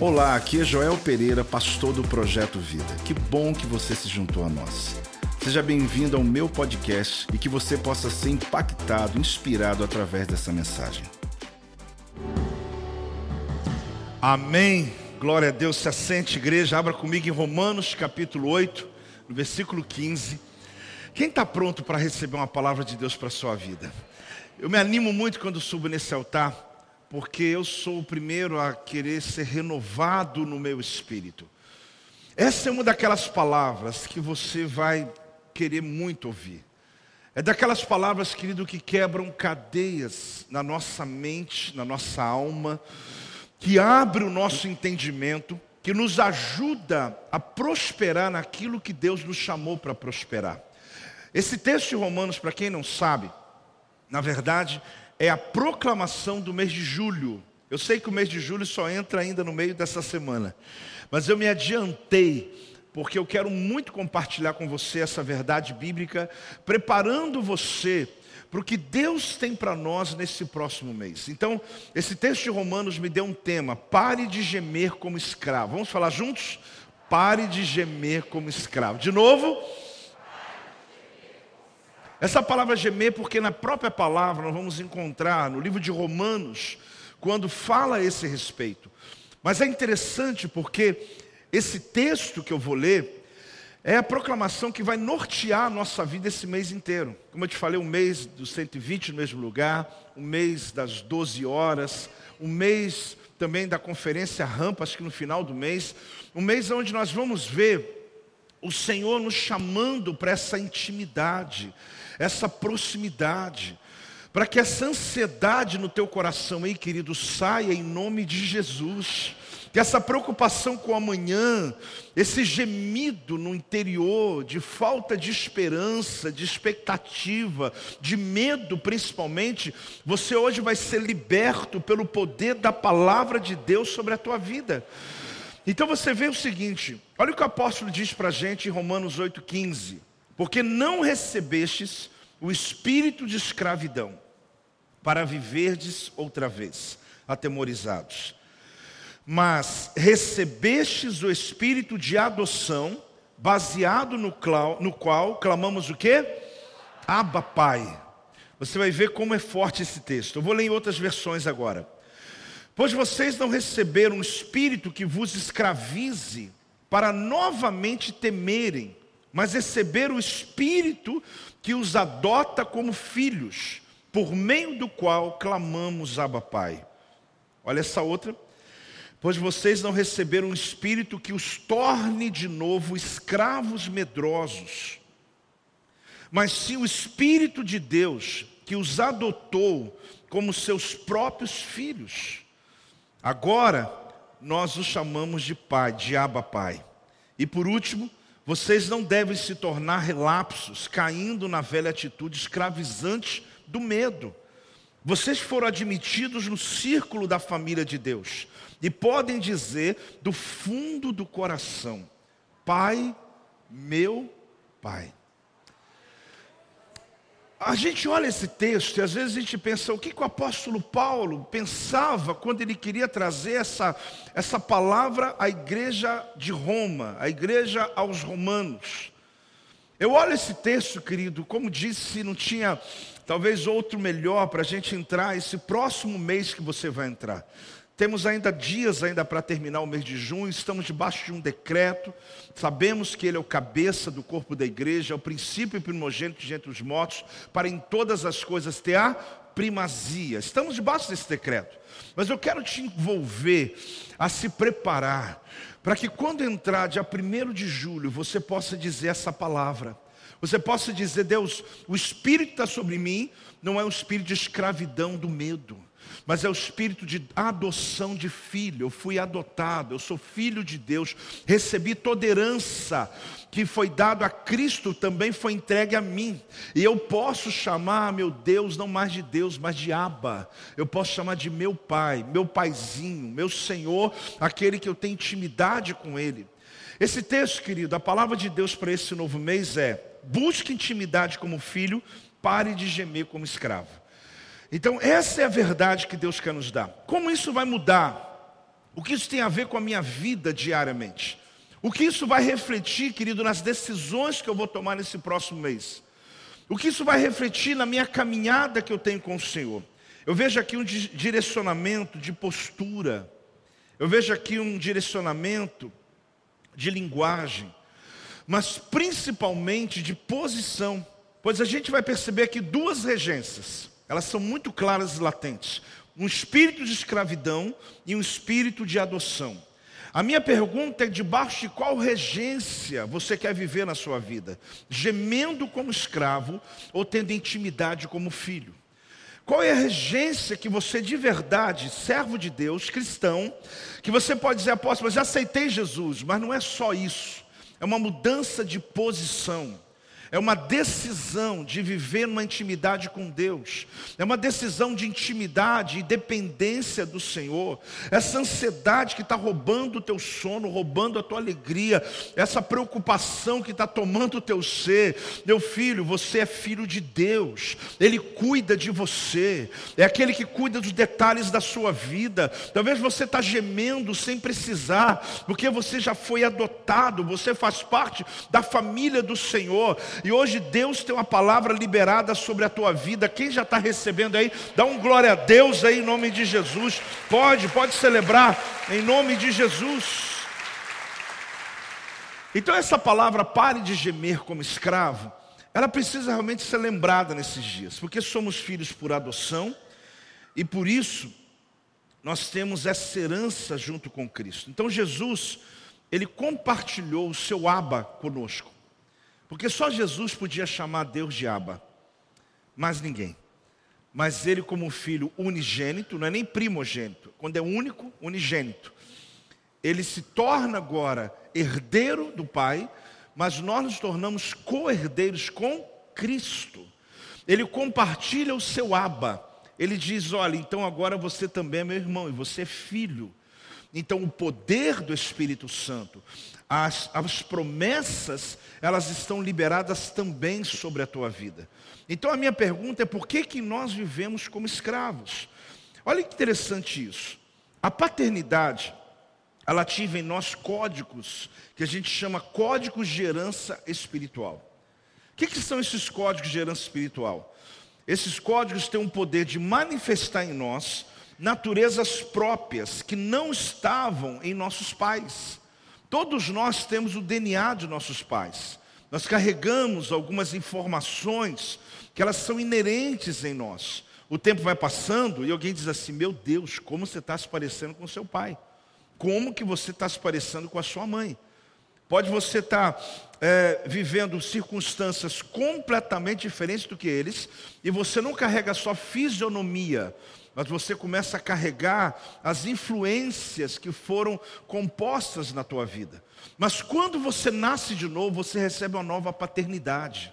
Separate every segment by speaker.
Speaker 1: Olá, aqui é Joel Pereira, pastor do Projeto Vida. Que bom que você se juntou a nós. Seja bem-vindo ao meu podcast e que você possa ser impactado, inspirado através dessa mensagem. Amém. Glória a Deus. Se assente, igreja. Abra comigo em Romanos capítulo 8, no versículo 15. Quem está pronto para receber uma palavra de Deus para a sua vida? Eu me animo muito quando subo nesse altar porque eu sou o primeiro a querer ser renovado no meu espírito. Essa é uma daquelas palavras que você vai querer muito ouvir. É daquelas palavras, querido, que quebram cadeias na nossa mente, na nossa alma, que abre o nosso entendimento, que nos ajuda a prosperar naquilo que Deus nos chamou para prosperar. Esse texto de Romanos, para quem não sabe, na verdade, é a proclamação do mês de julho. Eu sei que o mês de julho só entra ainda no meio dessa semana, mas eu me adiantei, porque eu quero muito compartilhar com você essa verdade bíblica, preparando você para o que Deus tem para nós nesse próximo mês. Então, esse texto de Romanos me deu um tema: pare de gemer como escravo. Vamos falar juntos? Pare de gemer como escravo. De novo. Essa palavra gemer, porque na própria palavra nós vamos encontrar no livro de Romanos, quando fala a esse respeito. Mas é interessante porque esse texto que eu vou ler é a proclamação que vai nortear a nossa vida esse mês inteiro. Como eu te falei, o mês dos 120 no mesmo lugar, o mês das 12 horas, o mês também da conferência Rampa, acho que no final do mês, um mês onde nós vamos ver o Senhor nos chamando para essa intimidade, essa proximidade, para que essa ansiedade no teu coração aí, querido, saia em nome de Jesus. Que essa preocupação com o amanhã, esse gemido no interior de falta de esperança, de expectativa, de medo principalmente, você hoje vai ser liberto pelo poder da palavra de Deus sobre a tua vida. Então você vê o seguinte, olha o que o apóstolo diz para a gente em Romanos 8,15. Porque não recebestes o espírito de escravidão para viverdes outra vez, atemorizados. Mas recebestes o espírito de adoção, baseado no qual, no qual clamamos o quê? Abba Pai. Você vai ver como é forte esse texto. Eu vou ler em outras versões agora. Pois vocês não receberam um espírito que vos escravize para novamente temerem, mas receberam o espírito que os adota como filhos, por meio do qual clamamos Abba Pai. Olha essa outra. Pois vocês não receberam um espírito que os torne de novo escravos medrosos, mas sim o espírito de Deus que os adotou como seus próprios filhos. Agora, nós os chamamos de Pai, de Abba Pai. E por último, vocês não devem se tornar relapsos, caindo na velha atitude escravizante do medo. Vocês foram admitidos no círculo da família de Deus e podem dizer do fundo do coração: Pai, meu Pai. A gente olha esse texto e às vezes a gente pensa o que, que o apóstolo Paulo pensava quando ele queria trazer essa, essa palavra à igreja de Roma, à igreja aos romanos. Eu olho esse texto, querido, como disse, não tinha talvez outro melhor para a gente entrar esse próximo mês que você vai entrar. Temos ainda dias ainda para terminar o mês de junho, estamos debaixo de um decreto, sabemos que ele é o cabeça do corpo da igreja, é o princípio primogênito de entre os mortos, para em todas as coisas ter a primazia. Estamos debaixo desse decreto. Mas eu quero te envolver a se preparar para que quando entrar dia 1 de julho, você possa dizer essa palavra. Você possa dizer, Deus, o Espírito está sobre mim, não é o espírito de escravidão do medo mas é o espírito de adoção de filho. Eu fui adotado, eu sou filho de Deus, recebi toda herança que foi dado a Cristo também foi entregue a mim. E eu posso chamar meu Deus não mais de Deus, mas de Abba. Eu posso chamar de meu pai, meu paizinho, meu Senhor, aquele que eu tenho intimidade com ele. Esse texto, querido, a palavra de Deus para esse novo mês é: busque intimidade como filho, pare de gemer como escravo. Então, essa é a verdade que Deus quer nos dar. Como isso vai mudar O que isso tem a ver com a minha vida diariamente? O que isso vai refletir, querido, nas decisões que eu vou tomar nesse próximo mês? O que isso vai refletir na minha caminhada que eu tenho com o Senhor? Eu vejo aqui um direcionamento de postura, eu vejo aqui um direcionamento de linguagem, mas principalmente de posição, pois a gente vai perceber aqui duas regências, elas são muito claras e latentes: um espírito de escravidão e um espírito de adoção. A minha pergunta é: debaixo de qual regência você quer viver na sua vida? Gemendo como escravo ou tendo intimidade como filho? Qual é a regência que você de verdade, servo de Deus, cristão, que você pode dizer, apóstolo, já aceitei Jesus, mas não é só isso, é uma mudança de posição. É uma decisão de viver numa intimidade com Deus. É uma decisão de intimidade e dependência do Senhor. Essa ansiedade que está roubando o teu sono, roubando a tua alegria. Essa preocupação que está tomando o teu ser. Meu filho, você é filho de Deus. Ele cuida de você. É aquele que cuida dos detalhes da sua vida. Talvez você está gemendo sem precisar, porque você já foi adotado. Você faz parte da família do Senhor. E hoje Deus tem uma palavra liberada sobre a tua vida. Quem já está recebendo aí, dá um glória a Deus aí em nome de Jesus. Pode, pode celebrar em nome de Jesus. Então essa palavra pare de gemer como escravo, ela precisa realmente ser lembrada nesses dias, porque somos filhos por adoção e por isso nós temos essa herança junto com Cristo. Então Jesus, ele compartilhou o seu aba conosco. Porque só Jesus podia chamar Deus de Abba, mais ninguém. Mas ele, como filho unigênito, não é nem primogênito, quando é único, unigênito, ele se torna agora herdeiro do Pai, mas nós nos tornamos co-herdeiros com Cristo. Ele compartilha o seu Abba. Ele diz: Olha, então agora você também é meu irmão e você é filho. Então, o poder do Espírito Santo, as, as promessas, elas estão liberadas também sobre a tua vida. Então, a minha pergunta é: por que, que nós vivemos como escravos? Olha que interessante isso. A paternidade, ela ativa em nós códigos, que a gente chama códigos de herança espiritual. O que, que são esses códigos de herança espiritual? Esses códigos têm um poder de manifestar em nós naturezas próprias que não estavam em nossos pais. Todos nós temos o DNA de nossos pais. Nós carregamos algumas informações que elas são inerentes em nós. O tempo vai passando e alguém diz assim: Meu Deus, como você está se parecendo com seu pai? Como que você está se parecendo com a sua mãe? Pode você estar tá, é, vivendo circunstâncias completamente diferentes do que eles, e você não carrega só fisionomia, mas você começa a carregar as influências que foram compostas na tua vida. Mas quando você nasce de novo, você recebe uma nova paternidade.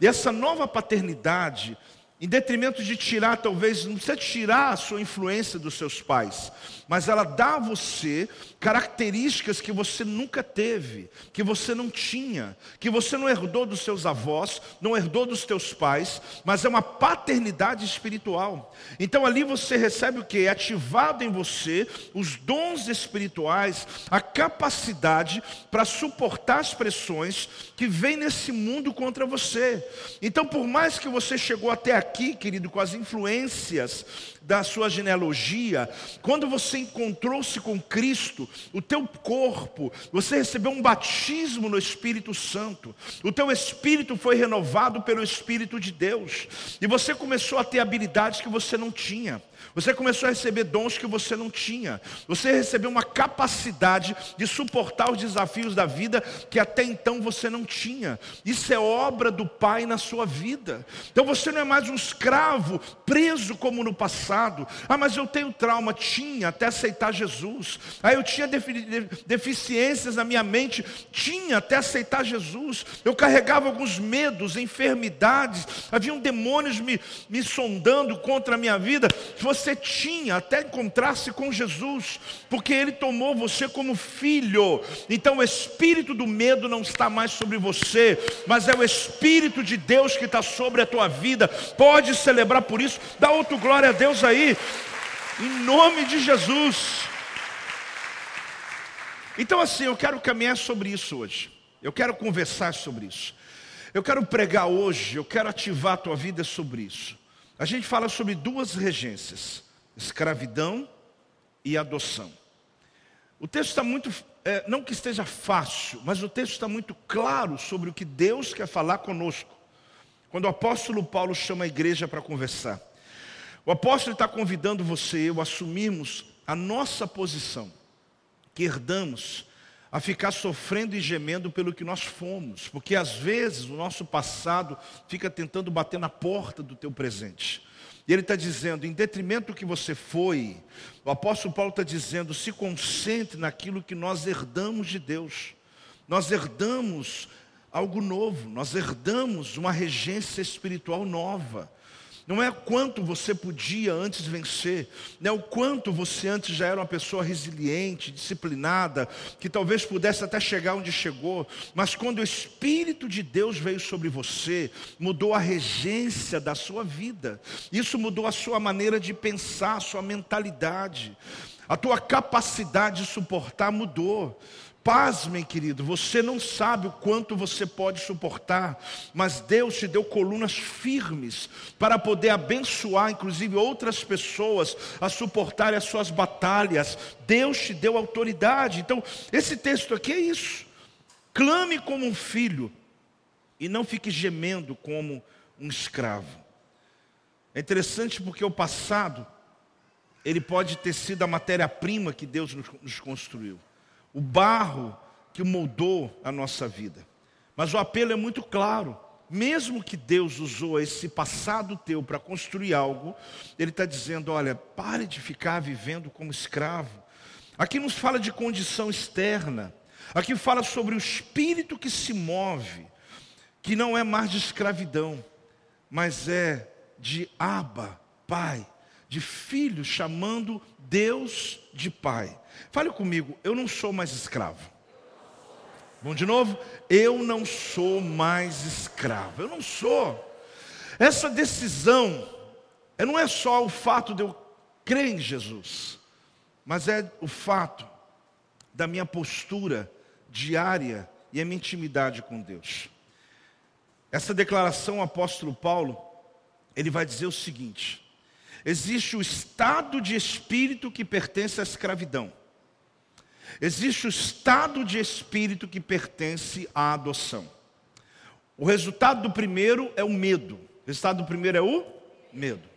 Speaker 1: E essa nova paternidade, em detrimento de tirar, talvez, não precisa tirar a sua influência dos seus pais, mas ela dá a você características que você nunca teve, que você não tinha, que você não herdou dos seus avós, não herdou dos teus pais, mas é uma paternidade espiritual. Então ali você recebe o que? É ativado em você os dons espirituais, a capacidade para suportar as pressões que vêm nesse mundo contra você. Então, por mais que você chegou até aqui, querido, com as influências da sua genealogia, quando você encontrou-se com Cristo, o teu corpo, você recebeu um batismo no Espírito Santo, o teu espírito foi renovado pelo Espírito de Deus, e você começou a ter habilidades que você não tinha. Você começou a receber dons que você não tinha. Você recebeu uma capacidade de suportar os desafios da vida que até então você não tinha. Isso é obra do Pai na sua vida. Então você não é mais um escravo preso como no passado. Ah, mas eu tenho trauma. Tinha até aceitar Jesus. Ah, eu tinha deficiências na minha mente. Tinha até aceitar Jesus. Eu carregava alguns medos, enfermidades. Haviam demônios me, me sondando contra a minha vida. Você tinha até encontrar-se com Jesus, porque Ele tomou você como filho. Então o espírito do medo não está mais sobre você, mas é o Espírito de Deus que está sobre a tua vida. Pode celebrar por isso, dá outro glória a Deus aí, em nome de Jesus. Então, assim, eu quero caminhar sobre isso hoje. Eu quero conversar sobre isso. Eu quero pregar hoje, eu quero ativar a tua vida sobre isso. A gente fala sobre duas regências: escravidão e adoção. O texto está muito, é, não que esteja fácil, mas o texto está muito claro sobre o que Deus quer falar conosco. Quando o apóstolo Paulo chama a igreja para conversar, o apóstolo está convidando você e eu a assumirmos a nossa posição, que herdamos, a ficar sofrendo e gemendo pelo que nós fomos, porque às vezes o nosso passado fica tentando bater na porta do teu presente. E ele está dizendo, em detrimento do que você foi, o apóstolo Paulo está dizendo, se concentre naquilo que nós herdamos de Deus. Nós herdamos algo novo, nós herdamos uma regência espiritual nova. Não é quanto você podia antes vencer, não é o quanto você antes já era uma pessoa resiliente, disciplinada, que talvez pudesse até chegar onde chegou, mas quando o Espírito de Deus veio sobre você, mudou a regência da sua vida, isso mudou a sua maneira de pensar, a sua mentalidade, a tua capacidade de suportar mudou. Pasmem, querido, você não sabe o quanto você pode suportar, mas Deus te deu colunas firmes para poder abençoar, inclusive outras pessoas, a suportarem as suas batalhas. Deus te deu autoridade. Então, esse texto aqui é isso. Clame como um filho e não fique gemendo como um escravo. É interessante porque o passado, ele pode ter sido a matéria-prima que Deus nos construiu o barro que moldou a nossa vida. Mas o apelo é muito claro. Mesmo que Deus usou esse passado teu para construir algo, Ele está dizendo: olha, pare de ficar vivendo como escravo. Aqui nos fala de condição externa, aqui fala sobre o espírito que se move, que não é mais de escravidão, mas é de Abba, Pai, de filho chamando Deus de Pai. Fale comigo, eu não sou mais escravo. Bom, de novo, eu não sou mais escravo. Eu não sou. Essa decisão não é só o fato de eu crer em Jesus, mas é o fato da minha postura diária e a minha intimidade com Deus. Essa declaração, o apóstolo Paulo, ele vai dizer o seguinte: existe o estado de espírito que pertence à escravidão. Existe o estado de espírito que pertence à adoção. O resultado do primeiro é o medo. O resultado do primeiro é o medo.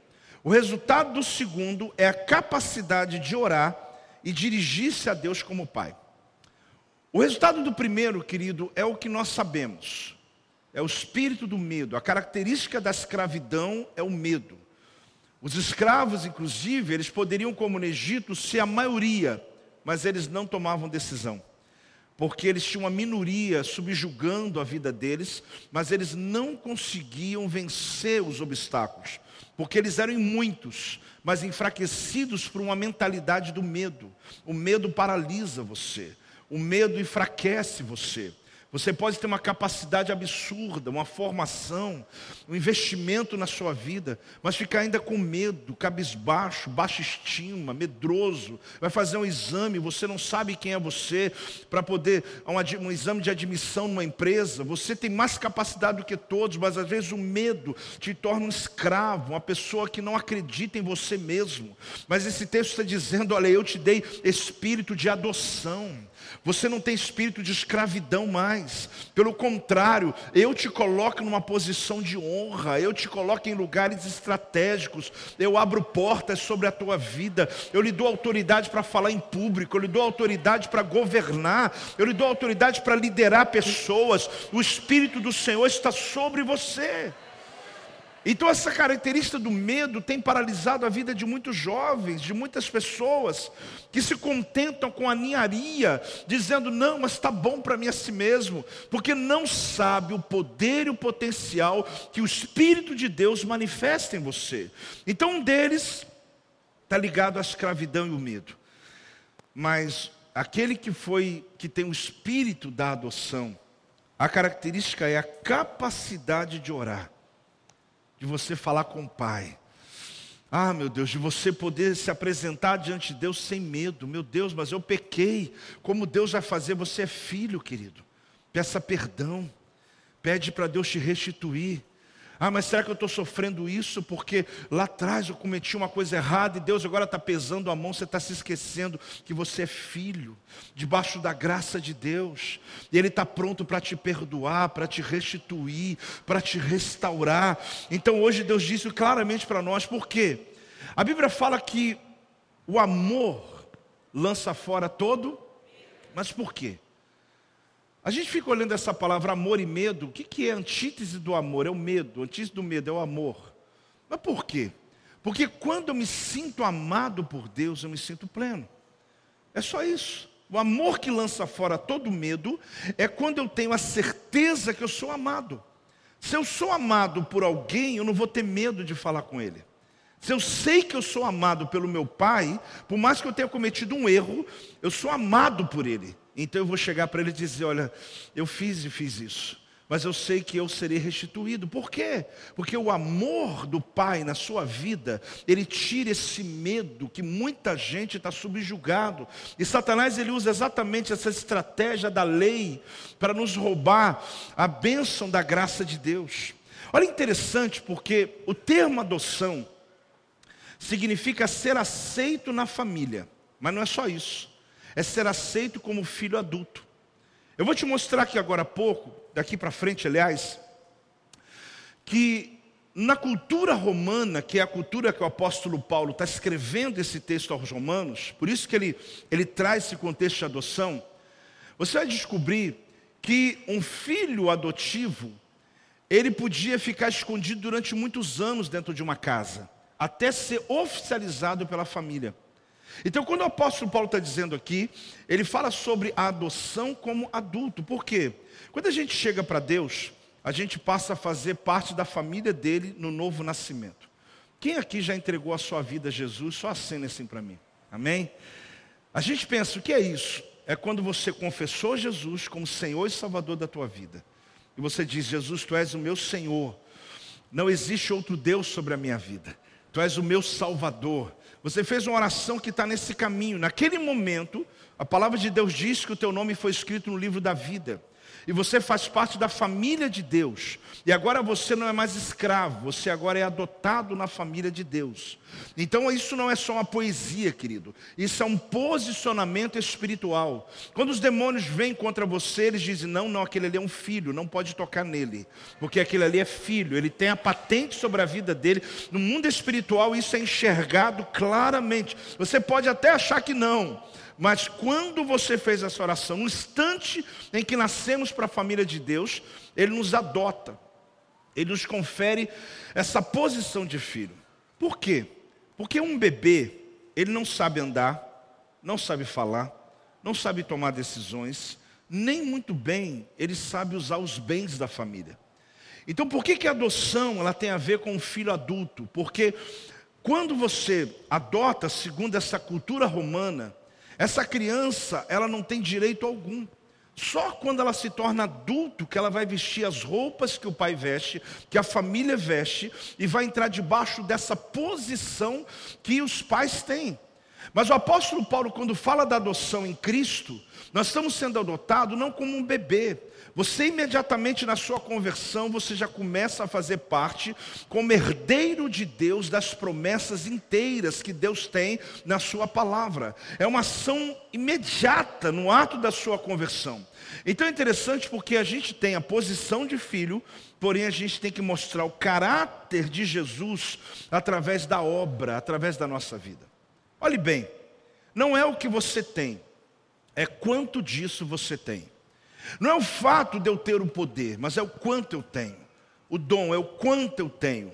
Speaker 1: O resultado do segundo é a capacidade de orar e dirigir-se a Deus como Pai. O resultado do primeiro, querido, é o que nós sabemos. É o espírito do medo. A característica da escravidão é o medo. Os escravos, inclusive, eles poderiam, como no Egito, ser a maioria mas eles não tomavam decisão, porque eles tinham uma minoria subjugando a vida deles, mas eles não conseguiam vencer os obstáculos, porque eles eram muitos, mas enfraquecidos por uma mentalidade do medo. O medo paralisa você, o medo enfraquece você. Você pode ter uma capacidade absurda, uma formação, um investimento na sua vida, mas ficar ainda com medo, cabisbaixo, baixa estima, medroso. Vai fazer um exame, você não sabe quem é você, para poder, um, um exame de admissão numa empresa. Você tem mais capacidade do que todos, mas às vezes o medo te torna um escravo, uma pessoa que não acredita em você mesmo. Mas esse texto está dizendo: olha, eu te dei espírito de adoção. Você não tem espírito de escravidão mais. Pelo contrário, eu te coloco numa posição de honra, eu te coloco em lugares estratégicos, eu abro portas sobre a tua vida, eu lhe dou autoridade para falar em público, eu lhe dou autoridade para governar, eu lhe dou autoridade para liderar pessoas. O espírito do Senhor está sobre você. Então, essa característica do medo tem paralisado a vida de muitos jovens, de muitas pessoas, que se contentam com a ninharia, dizendo: não, mas está bom para mim a si mesmo, porque não sabe o poder e o potencial que o Espírito de Deus manifesta em você. Então, um deles está ligado à escravidão e o medo, mas aquele que foi, que tem o espírito da adoção, a característica é a capacidade de orar de você falar com o Pai. Ah, meu Deus, de você poder se apresentar diante de Deus sem medo. Meu Deus, mas eu pequei. Como Deus vai fazer? Você é filho, querido. Peça perdão. Pede para Deus te restituir. Ah, mas será que eu estou sofrendo isso porque lá atrás eu cometi uma coisa errada e Deus agora está pesando a mão, você está se esquecendo que você é filho, debaixo da graça de Deus, e Ele está pronto para te perdoar, para te restituir, para te restaurar. Então hoje Deus disse claramente para nós, por quê? A Bíblia fala que o amor lança fora todo, mas por quê? A gente fica olhando essa palavra amor e medo, o que, que é antítese do amor? É o medo, antítese do medo é o amor. Mas por quê? Porque quando eu me sinto amado por Deus, eu me sinto pleno. É só isso. O amor que lança fora todo medo é quando eu tenho a certeza que eu sou amado. Se eu sou amado por alguém, eu não vou ter medo de falar com ele. Se eu sei que eu sou amado pelo meu pai, por mais que eu tenha cometido um erro, eu sou amado por ele. Então eu vou chegar para ele e dizer: Olha, eu fiz e fiz isso, mas eu sei que eu serei restituído. Por quê? Porque o amor do Pai na sua vida, ele tira esse medo que muita gente está subjugado. E Satanás ele usa exatamente essa estratégia da lei para nos roubar a bênção da graça de Deus. Olha interessante, porque o termo adoção significa ser aceito na família, mas não é só isso é ser aceito como filho adulto. Eu vou te mostrar aqui agora há pouco, daqui para frente, aliás, que na cultura romana, que é a cultura que o apóstolo Paulo está escrevendo esse texto aos romanos, por isso que ele, ele traz esse contexto de adoção, você vai descobrir que um filho adotivo, ele podia ficar escondido durante muitos anos dentro de uma casa, até ser oficializado pela família. Então, quando o apóstolo Paulo está dizendo aqui, ele fala sobre a adoção como adulto. Por quê? Quando a gente chega para Deus, a gente passa a fazer parte da família dele no novo nascimento. Quem aqui já entregou a sua vida a Jesus? Só acena assim para mim. Amém? A gente pensa, o que é isso? É quando você confessou Jesus como Senhor e Salvador da tua vida. E você diz, Jesus, tu és o meu Senhor. Não existe outro Deus sobre a minha vida. Tu és o meu Salvador. Você fez uma oração que está nesse caminho. Naquele momento, a palavra de Deus diz que o teu nome foi escrito no livro da vida. E você faz parte da família de Deus. E agora você não é mais escravo, você agora é adotado na família de Deus. Então isso não é só uma poesia, querido. Isso é um posicionamento espiritual. Quando os demônios vêm contra você, eles dizem: não, não, aquele ali é um filho, não pode tocar nele. Porque aquele ali é filho, ele tem a patente sobre a vida dele. No mundo espiritual, isso é enxergado claramente. Você pode até achar que não. Mas quando você fez essa oração, no instante em que nascemos para a família de Deus, Ele nos adota, Ele nos confere essa posição de filho. Por quê? Porque um bebê, ele não sabe andar, não sabe falar, não sabe tomar decisões, nem muito bem ele sabe usar os bens da família. Então, por que, que a adoção ela tem a ver com o filho adulto? Porque quando você adota, segundo essa cultura romana, essa criança, ela não tem direito algum. Só quando ela se torna adulto que ela vai vestir as roupas que o pai veste, que a família veste, e vai entrar debaixo dessa posição que os pais têm. Mas o apóstolo Paulo, quando fala da adoção em Cristo, nós estamos sendo adotados não como um bebê, você imediatamente na sua conversão, você já começa a fazer parte como herdeiro de Deus das promessas inteiras que Deus tem na sua palavra. É uma ação imediata no ato da sua conversão. Então é interessante porque a gente tem a posição de filho, porém a gente tem que mostrar o caráter de Jesus através da obra, através da nossa vida. Olhe bem, não é o que você tem, é quanto disso você tem. Não é o fato de eu ter o poder, mas é o quanto eu tenho. O dom é o quanto eu tenho.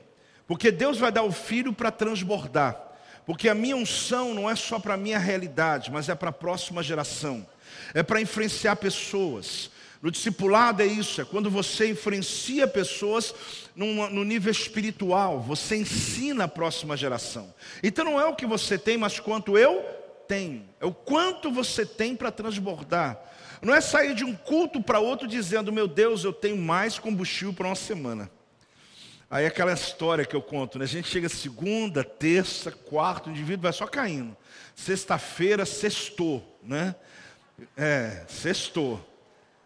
Speaker 1: Porque Deus vai dar o filho para transbordar. Porque a minha unção não é só para a minha realidade, mas é para a próxima geração. É para influenciar pessoas. No discipulado é isso, é quando você influencia pessoas num, no nível espiritual, você ensina a próxima geração. Então não é o que você tem, mas quanto eu tenho. É o quanto você tem para transbordar. Não é sair de um culto para outro dizendo, meu Deus, eu tenho mais combustível para uma semana. Aí aquela história que eu conto, né? A gente chega segunda, terça, quarta, o indivíduo vai só caindo. Sexta-feira, sextou, né? É, sextou.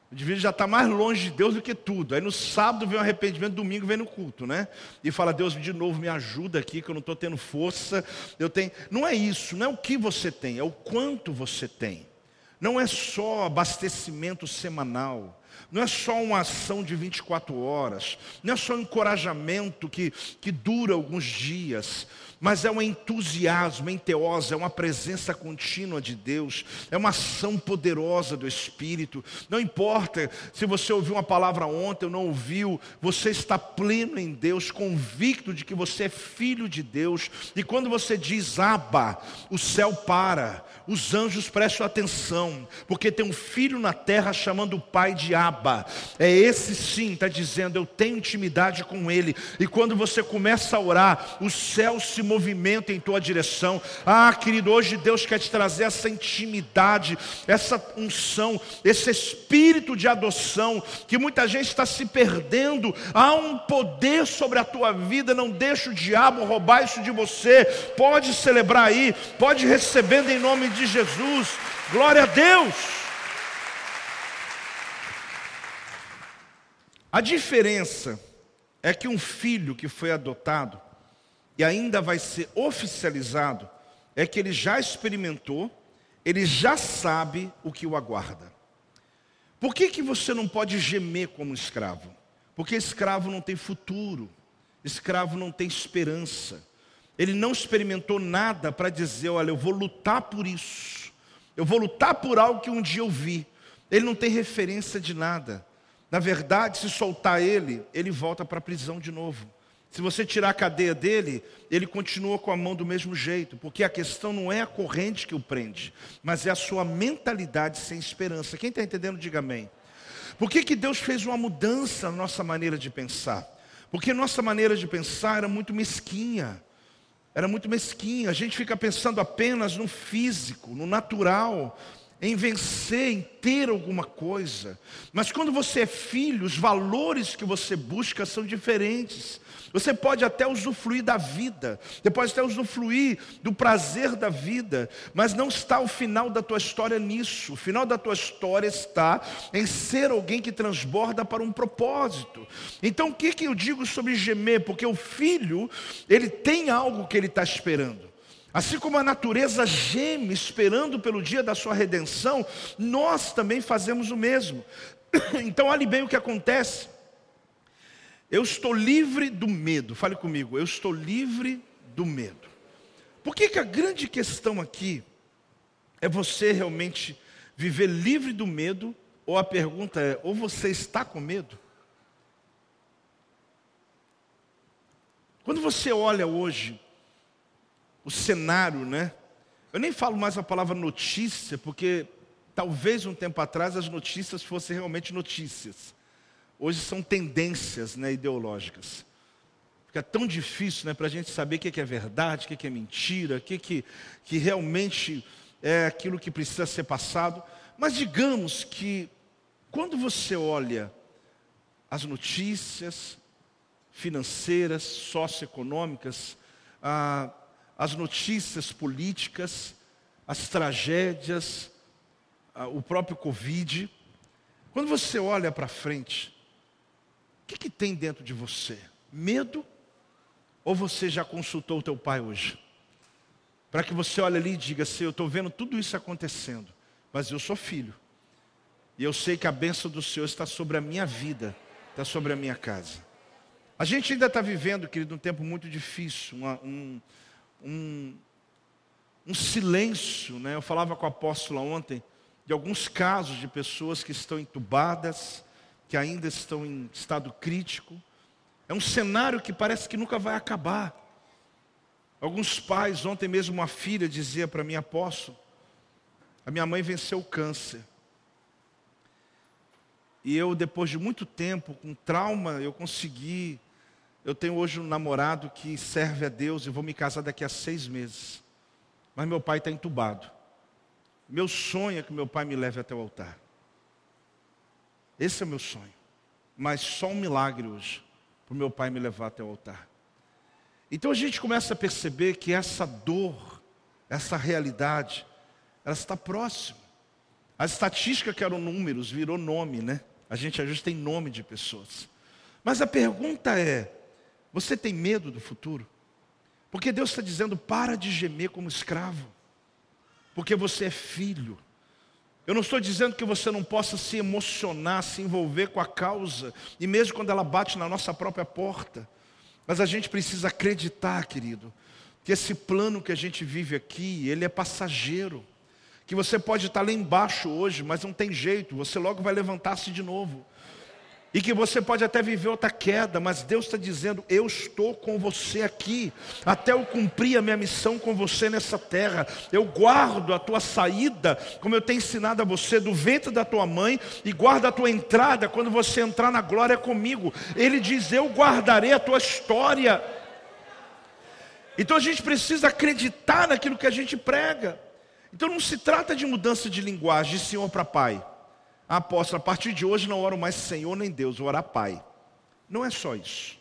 Speaker 1: O indivíduo já está mais longe de Deus do que tudo. Aí no sábado vem o arrependimento, domingo vem no culto, né? E fala, Deus, de novo, me ajuda aqui, que eu não estou tendo força. Eu tenho. Não é isso, não é o que você tem, é o quanto você tem. Não é só abastecimento semanal. Não é só uma ação de 24 horas, não é só encorajamento que, que dura alguns dias, mas é um entusiasmo, enteosa, é uma presença contínua de Deus, é uma ação poderosa do Espírito. Não importa se você ouviu uma palavra ontem ou não ouviu, você está pleno em Deus, convicto de que você é filho de Deus, e quando você diz Aba, o céu para, os anjos prestam atenção, porque tem um filho na terra chamando o pai de Aba. É esse sim, está dizendo, eu tenho intimidade com ele, e quando você começa a orar, o céu se movimento em tua direção. Ah, querido, hoje Deus quer te trazer essa intimidade, essa unção, esse espírito de adoção, que muita gente está se perdendo. Há um poder sobre a tua vida, não deixa o diabo roubar isso de você. Pode celebrar aí, pode recebendo em nome de Jesus. Glória a Deus. A diferença é que um filho que foi adotado, e ainda vai ser oficializado, é que ele já experimentou, ele já sabe o que o aguarda. Por que, que você não pode gemer como escravo? Porque escravo não tem futuro, escravo não tem esperança. Ele não experimentou nada para dizer: olha, eu vou lutar por isso, eu vou lutar por algo que um dia eu vi. Ele não tem referência de nada. Na verdade, se soltar ele, ele volta para a prisão de novo. Se você tirar a cadeia dele, ele continua com a mão do mesmo jeito, porque a questão não é a corrente que o prende, mas é a sua mentalidade sem esperança. Quem está entendendo, diga amém. Por que, que Deus fez uma mudança na nossa maneira de pensar? Porque nossa maneira de pensar era muito mesquinha. Era muito mesquinha. A gente fica pensando apenas no físico, no natural, em vencer, em ter alguma coisa. Mas quando você é filho, os valores que você busca são diferentes. Você pode até usufruir da vida, você pode até usufruir do prazer da vida, mas não está o final da tua história nisso. O final da tua história está em ser alguém que transborda para um propósito. Então o que, que eu digo sobre gemer? Porque o filho, ele tem algo que ele está esperando. Assim como a natureza geme esperando pelo dia da sua redenção, nós também fazemos o mesmo. Então, olhe bem o que acontece. Eu estou livre do medo. Fale comigo, eu estou livre do medo. Por que, que a grande questão aqui é você realmente viver livre do medo? Ou a pergunta é: ou você está com medo? Quando você olha hoje o cenário, né? Eu nem falo mais a palavra notícia, porque talvez um tempo atrás as notícias fossem realmente notícias. Hoje são tendências né, ideológicas. Fica tão difícil né, para a gente saber o que é verdade, o que é mentira, o que, que, que realmente é aquilo que precisa ser passado. Mas digamos que quando você olha as notícias financeiras, socioeconômicas, as notícias políticas, as tragédias, o próprio Covid, quando você olha para frente, que, que tem dentro de você? Medo? Ou você já consultou o teu pai hoje? Para que você olhe ali e diga assim, eu estou vendo tudo isso acontecendo, mas eu sou filho. E eu sei que a bênção do Senhor está sobre a minha vida, está sobre a minha casa. A gente ainda está vivendo, querido, um tempo muito difícil, uma, um, um, um silêncio. Né? Eu falava com a apóstola ontem de alguns casos de pessoas que estão entubadas, que ainda estão em estado crítico. É um cenário que parece que nunca vai acabar. Alguns pais, ontem mesmo uma filha dizia para mim, apóstolo, a minha mãe venceu o câncer. E eu, depois de muito tempo, com trauma, eu consegui. Eu tenho hoje um namorado que serve a Deus e vou me casar daqui a seis meses. Mas meu pai está entubado. Meu sonho é que meu pai me leve até o altar. Esse é o meu sonho. Mas só um milagre hoje para o meu pai me levar até o altar. Então a gente começa a perceber que essa dor, essa realidade, ela está próxima. A estatística que eram números virou nome, né? A gente às vezes tem nome de pessoas. Mas a pergunta é: você tem medo do futuro? Porque Deus está dizendo: para de gemer como escravo, porque você é filho. Eu não estou dizendo que você não possa se emocionar, se envolver com a causa, e mesmo quando ela bate na nossa própria porta. Mas a gente precisa acreditar, querido, que esse plano que a gente vive aqui, ele é passageiro. Que você pode estar lá embaixo hoje, mas não tem jeito, você logo vai levantar-se de novo. E que você pode até viver outra queda, mas Deus está dizendo: Eu estou com você aqui, até eu cumprir a minha missão com você nessa terra. Eu guardo a tua saída, como eu tenho ensinado a você, do ventre da tua mãe, e guardo a tua entrada quando você entrar na glória comigo. Ele diz: Eu guardarei a tua história. Então a gente precisa acreditar naquilo que a gente prega. Então não se trata de mudança de linguagem de senhor para pai. Apóstolo, a partir de hoje não oro mais Senhor nem Deus, vou orar Pai. Não é só isso.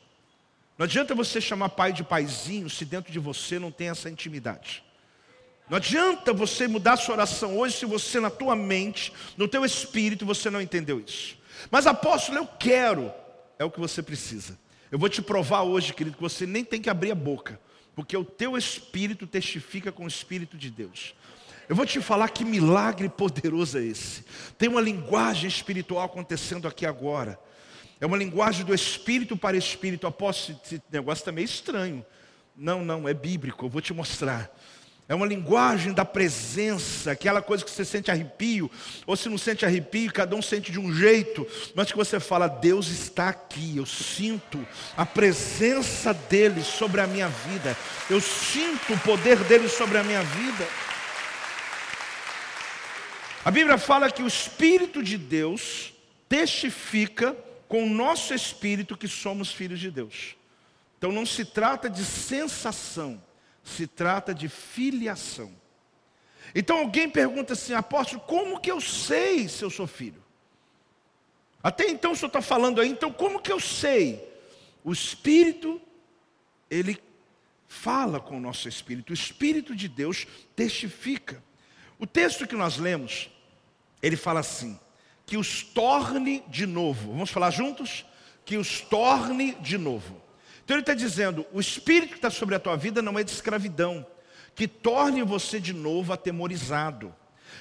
Speaker 1: Não adianta você chamar pai de paizinho se dentro de você não tem essa intimidade. Não adianta você mudar sua oração hoje se você na tua mente, no teu espírito, você não entendeu isso. Mas apóstolo, eu quero. É o que você precisa. Eu vou te provar hoje, querido, que você nem tem que abrir a boca, porque o teu espírito testifica com o espírito de Deus. Eu vou te falar que milagre poderoso é esse. Tem uma linguagem espiritual acontecendo aqui agora. É uma linguagem do espírito para espírito. Apóstolo, esse negócio está meio estranho. Não, não, é bíblico, eu vou te mostrar. É uma linguagem da presença, aquela coisa que você sente arrepio, ou se não sente arrepio, cada um sente de um jeito, mas que você fala, Deus está aqui, eu sinto a presença dEle sobre a minha vida, eu sinto o poder dEle sobre a minha vida. A Bíblia fala que o Espírito de Deus testifica com o nosso espírito que somos filhos de Deus. Então não se trata de sensação, se trata de filiação. Então alguém pergunta assim, apóstolo, como que eu sei se eu sou filho? Até então o senhor está falando aí, então como que eu sei? O Espírito, ele fala com o nosso espírito, o Espírito de Deus testifica. O texto que nós lemos, ele fala assim: que os torne de novo. Vamos falar juntos? Que os torne de novo. Então ele está dizendo: o espírito que está sobre a tua vida não é de escravidão, que torne você de novo atemorizado,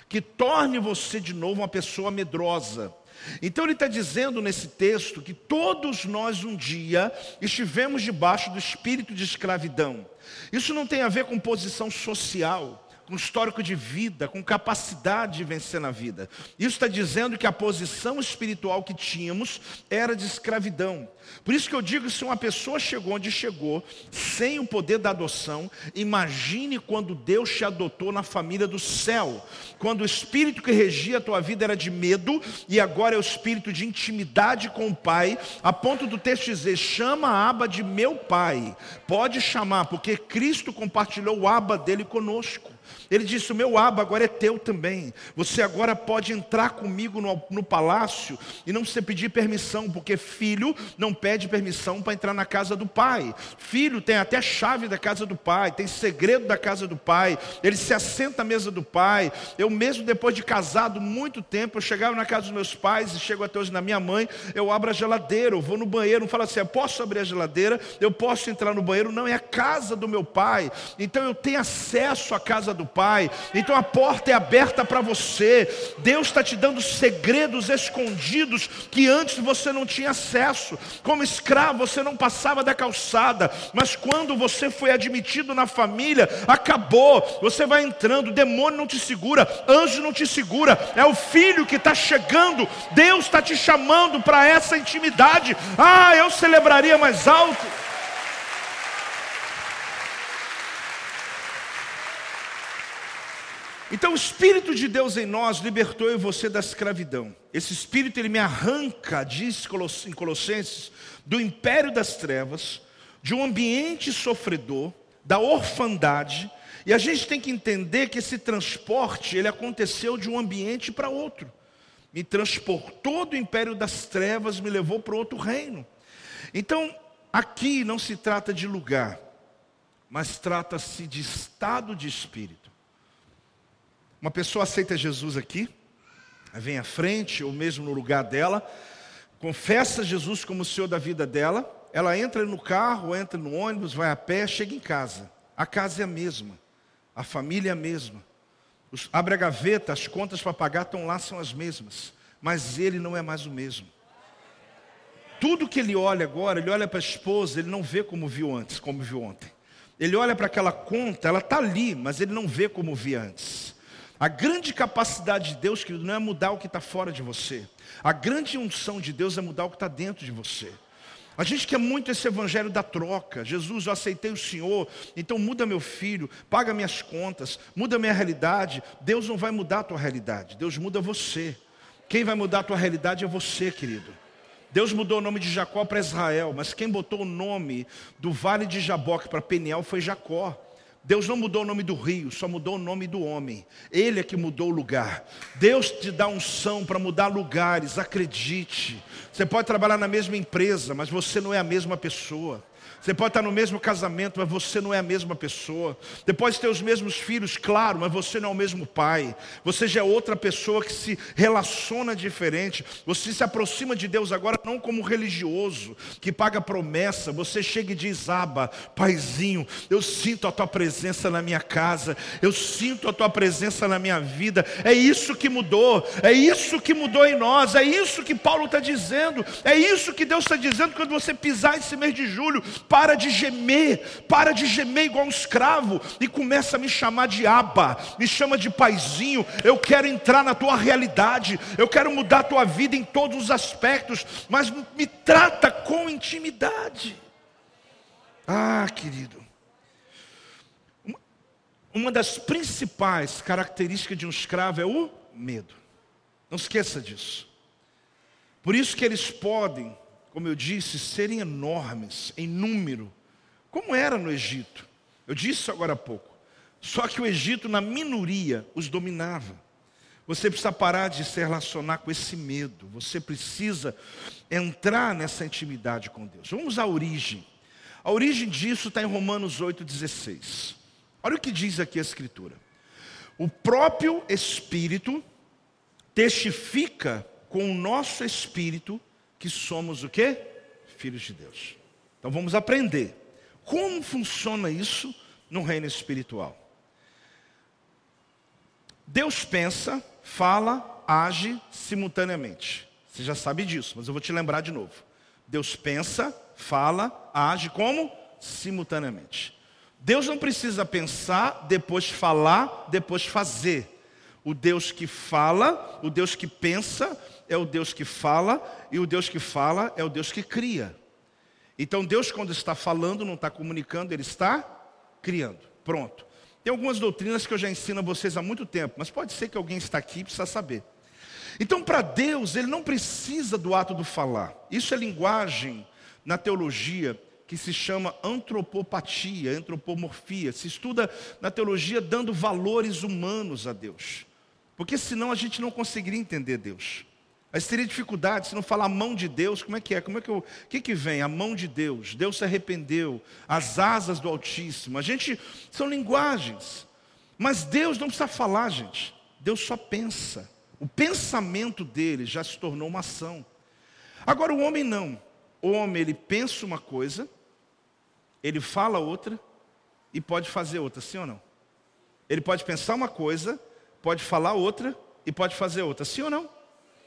Speaker 1: que torne você de novo uma pessoa medrosa. Então ele está dizendo nesse texto que todos nós um dia estivemos debaixo do espírito de escravidão. Isso não tem a ver com posição social com histórico de vida, com capacidade de vencer na vida. Isso está dizendo que a posição espiritual que tínhamos era de escravidão. Por isso que eu digo, se uma pessoa chegou onde chegou, sem o poder da adoção, imagine quando Deus te adotou na família do céu. Quando o espírito que regia a tua vida era de medo, e agora é o espírito de intimidade com o Pai, a ponto do texto dizer: chama a aba de meu Pai. Pode chamar, porque Cristo compartilhou o aba dele conosco. Ele disse: O meu aba agora é teu também. Você agora pode entrar comigo no, no palácio e não precisa pedir permissão, porque filho não pede permissão para entrar na casa do pai. Filho tem até chave da casa do pai, tem segredo da casa do pai. Ele se assenta à mesa do pai. Eu mesmo depois de casado muito tempo, eu chegava na casa dos meus pais e chego até hoje na minha mãe, eu abro a geladeira, eu vou no banheiro, não falo assim, eu posso abrir a geladeira, eu posso entrar no banheiro, não é a casa do meu pai. Então eu tenho acesso à casa do pai Pai. Então a porta é aberta para você. Deus está te dando segredos escondidos que antes você não tinha acesso. Como escravo, você não passava da calçada, mas quando você foi admitido na família, acabou. Você vai entrando, demônio não te segura, anjo não te segura, é o filho que está chegando. Deus está te chamando para essa intimidade. Ah, eu celebraria mais alto. Então o Espírito de Deus em nós libertou eu você da escravidão. Esse Espírito ele me arranca, diz em Colossenses, do império das trevas, de um ambiente sofredor, da orfandade. E a gente tem que entender que esse transporte ele aconteceu de um ambiente para outro. Me transportou do império das trevas, me levou para outro reino. Então Aqui não se trata de lugar, mas trata-se de estado de espírito. Uma pessoa aceita Jesus aqui, vem à frente, ou mesmo no lugar dela, confessa Jesus como o Senhor da vida dela, ela entra no carro, entra no ônibus, vai a pé, chega em casa. A casa é a mesma, a família é a mesma. Os, abre a gaveta, as contas para pagar estão lá, são as mesmas. Mas ele não é mais o mesmo. Tudo que ele olha agora, ele olha para a esposa, ele não vê como viu antes, como viu ontem. Ele olha para aquela conta, ela está ali, mas ele não vê como via antes. A grande capacidade de Deus, querido, não é mudar o que está fora de você. A grande unção de Deus é mudar o que está dentro de você. A gente quer muito esse evangelho da troca. Jesus, eu aceitei o Senhor, então muda meu filho, paga minhas contas, muda minha realidade. Deus não vai mudar a tua realidade, Deus muda você. Quem vai mudar a tua realidade é você, querido. Deus mudou o nome de Jacó para Israel, mas quem botou o nome do vale de Jaboque para Peniel foi Jacó. Deus não mudou o nome do rio, só mudou o nome do homem. Ele é que mudou o lugar. Deus te dá unção para mudar lugares, acredite. Você pode trabalhar na mesma empresa, mas você não é a mesma pessoa. Você pode estar no mesmo casamento, mas você não é a mesma pessoa. Você pode ter os mesmos filhos, claro, mas você não é o mesmo pai. Você já é outra pessoa que se relaciona diferente. Você se aproxima de Deus agora não como religioso, que paga promessa. Você chega e diz: Aba, paizinho, eu sinto a tua presença na minha casa. Eu sinto a tua presença na minha vida. É isso que mudou. É isso que mudou em nós. É isso que Paulo está dizendo. É isso que Deus está dizendo quando você pisar esse mês de julho para de gemer, para de gemer igual um escravo e começa a me chamar de aba, me chama de paizinho. Eu quero entrar na tua realidade, eu quero mudar a tua vida em todos os aspectos, mas me trata com intimidade. Ah, querido, uma das principais características de um escravo é o medo. Não esqueça disso. Por isso que eles podem como eu disse, serem enormes em número, como era no Egito. Eu disse agora há pouco. Só que o Egito, na minoria, os dominava. Você precisa parar de se relacionar com esse medo. Você precisa entrar nessa intimidade com Deus. Vamos à origem. A origem disso está em Romanos 8,16. Olha o que diz aqui a Escritura. O próprio Espírito testifica com o nosso Espírito que somos o quê? Filhos de Deus. Então vamos aprender. Como funciona isso no reino espiritual? Deus pensa, fala, age simultaneamente. Você já sabe disso, mas eu vou te lembrar de novo. Deus pensa, fala, age como? Simultaneamente. Deus não precisa pensar, depois falar, depois fazer. O Deus que fala, o Deus que pensa, é o Deus que fala, e o Deus que fala é o Deus que cria. Então Deus, quando está falando, não está comunicando, Ele está criando. Pronto. Tem algumas doutrinas que eu já ensino a vocês há muito tempo, mas pode ser que alguém está aqui e precisa saber. Então, para Deus, Ele não precisa do ato do falar. Isso é linguagem na teologia que se chama antropopatia, antropomorfia. Se estuda na teologia dando valores humanos a Deus. Porque senão a gente não conseguiria entender Deus. Mas teria dificuldade se não falar a mão de Deus, como é que é? Como é que o que, que vem? A mão de Deus, Deus se arrependeu, as asas do Altíssimo. A gente são linguagens. Mas Deus não precisa falar, gente. Deus só pensa. O pensamento dele já se tornou uma ação. Agora o homem não. O homem ele pensa uma coisa, ele fala outra e pode fazer outra, sim ou não? Ele pode pensar uma coisa, pode falar outra e pode fazer outra, sim ou não?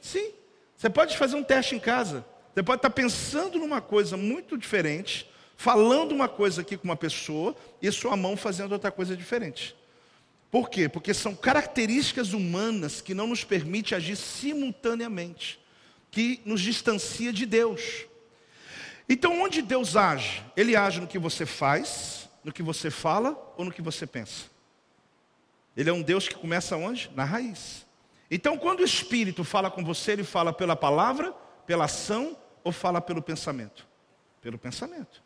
Speaker 1: Sim. Você pode fazer um teste em casa. Você pode estar pensando numa coisa muito diferente, falando uma coisa aqui com uma pessoa e sua mão fazendo outra coisa diferente. Por quê? Porque são características humanas que não nos permite agir simultaneamente, que nos distancia de Deus. Então, onde Deus age? Ele age no que você faz, no que você fala ou no que você pensa. Ele é um Deus que começa onde? Na raiz. Então, quando o Espírito fala com você, ele fala pela palavra, pela ação ou fala pelo pensamento? Pelo pensamento.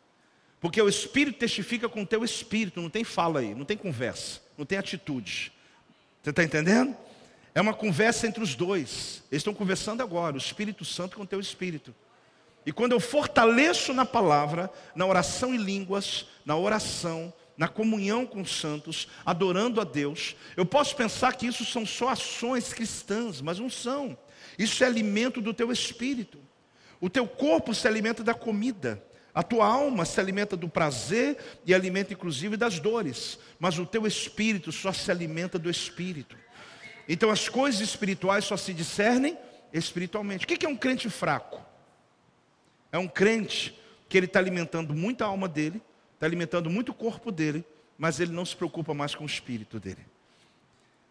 Speaker 1: Porque o Espírito testifica com o teu espírito, não tem fala aí, não tem conversa, não tem atitude. Você está entendendo? É uma conversa entre os dois. Eles estão conversando agora, o Espírito Santo com o teu espírito. E quando eu fortaleço na palavra, na oração em línguas, na oração, na comunhão com os santos, adorando a Deus, eu posso pensar que isso são só ações cristãs, mas não são. Isso é alimento do teu espírito. O teu corpo se alimenta da comida, a tua alma se alimenta do prazer e alimenta inclusive das dores, mas o teu espírito só se alimenta do espírito. Então as coisas espirituais só se discernem espiritualmente. O que é um crente fraco? É um crente que ele está alimentando muita alma dele, está alimentando muito o corpo dele, mas ele não se preocupa mais com o espírito dele.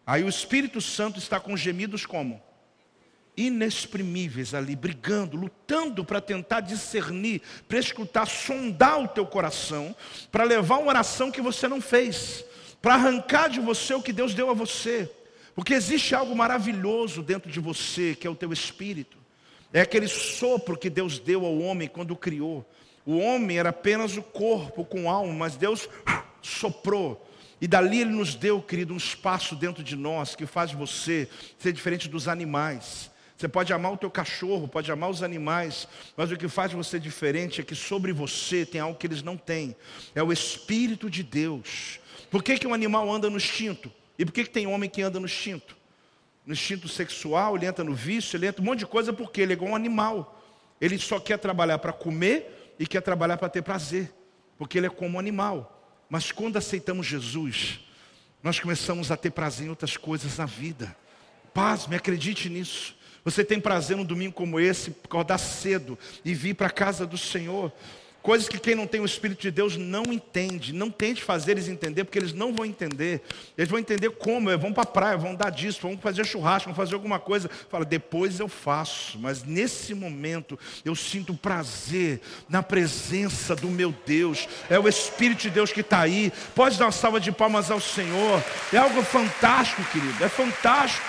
Speaker 1: Aí o Espírito Santo está com gemidos como? Inexprimíveis ali, brigando, lutando para tentar discernir, para escutar, sondar o teu coração, para levar uma oração que você não fez, para arrancar de você o que Deus deu a você. Porque existe algo maravilhoso dentro de você, que é o teu espírito. É aquele sopro que Deus deu ao homem quando o criou. O homem era apenas o corpo com alma, mas Deus soprou. E dali Ele nos deu, querido, um espaço dentro de nós que faz você ser diferente dos animais. Você pode amar o teu cachorro, pode amar os animais, mas o que faz você diferente é que sobre você tem algo que eles não têm. É o Espírito de Deus. Por que, que um animal anda no instinto? E por que, que tem homem que anda no instinto? No instinto sexual, ele entra no vício, ele entra um monte de coisa porque ele é igual um animal. Ele só quer trabalhar para comer e quer trabalhar para ter prazer, porque ele é como um animal. Mas quando aceitamos Jesus, nós começamos a ter prazer em outras coisas na vida. Paz, me acredite nisso. Você tem prazer num domingo como esse, acordar cedo e vir para a casa do Senhor. Coisas que quem não tem o Espírito de Deus não entende. Não tente fazer eles entender, porque eles não vão entender. Eles vão entender como, vão para a praia, vão dar disso, vão fazer churrasco, vão fazer alguma coisa. Fala, depois eu faço. Mas nesse momento eu sinto prazer na presença do meu Deus. É o Espírito de Deus que está aí. Pode dar uma salva de palmas ao Senhor. É algo fantástico, querido. É fantástico.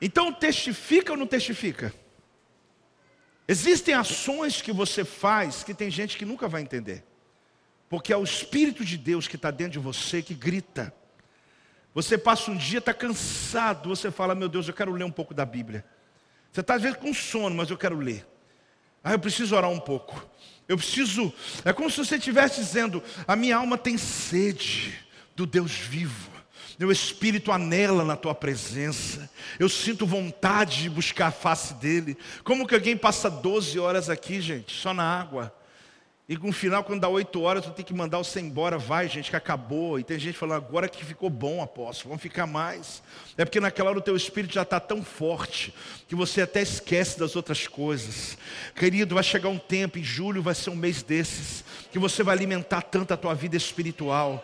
Speaker 1: Então testifica ou não testifica? Existem ações que você faz que tem gente que nunca vai entender. Porque é o Espírito de Deus que está dentro de você que grita. Você passa um dia, está cansado, você fala, meu Deus, eu quero ler um pouco da Bíblia. Você está às vezes com sono, mas eu quero ler. Ah, eu preciso orar um pouco. Eu preciso. É como se você estivesse dizendo: a minha alma tem sede do Deus vivo. Meu espírito anela na tua presença. Eu sinto vontade de buscar a face dele. Como que alguém passa 12 horas aqui, gente, só na água? E no final, quando dá 8 horas, tu tem que mandar você embora. Vai, gente, que acabou. E tem gente falando, agora que ficou bom, apóstolo, vamos ficar mais. É porque naquela hora o teu espírito já está tão forte que você até esquece das outras coisas. Querido, vai chegar um tempo, em julho vai ser um mês desses, que você vai alimentar tanto a tua vida espiritual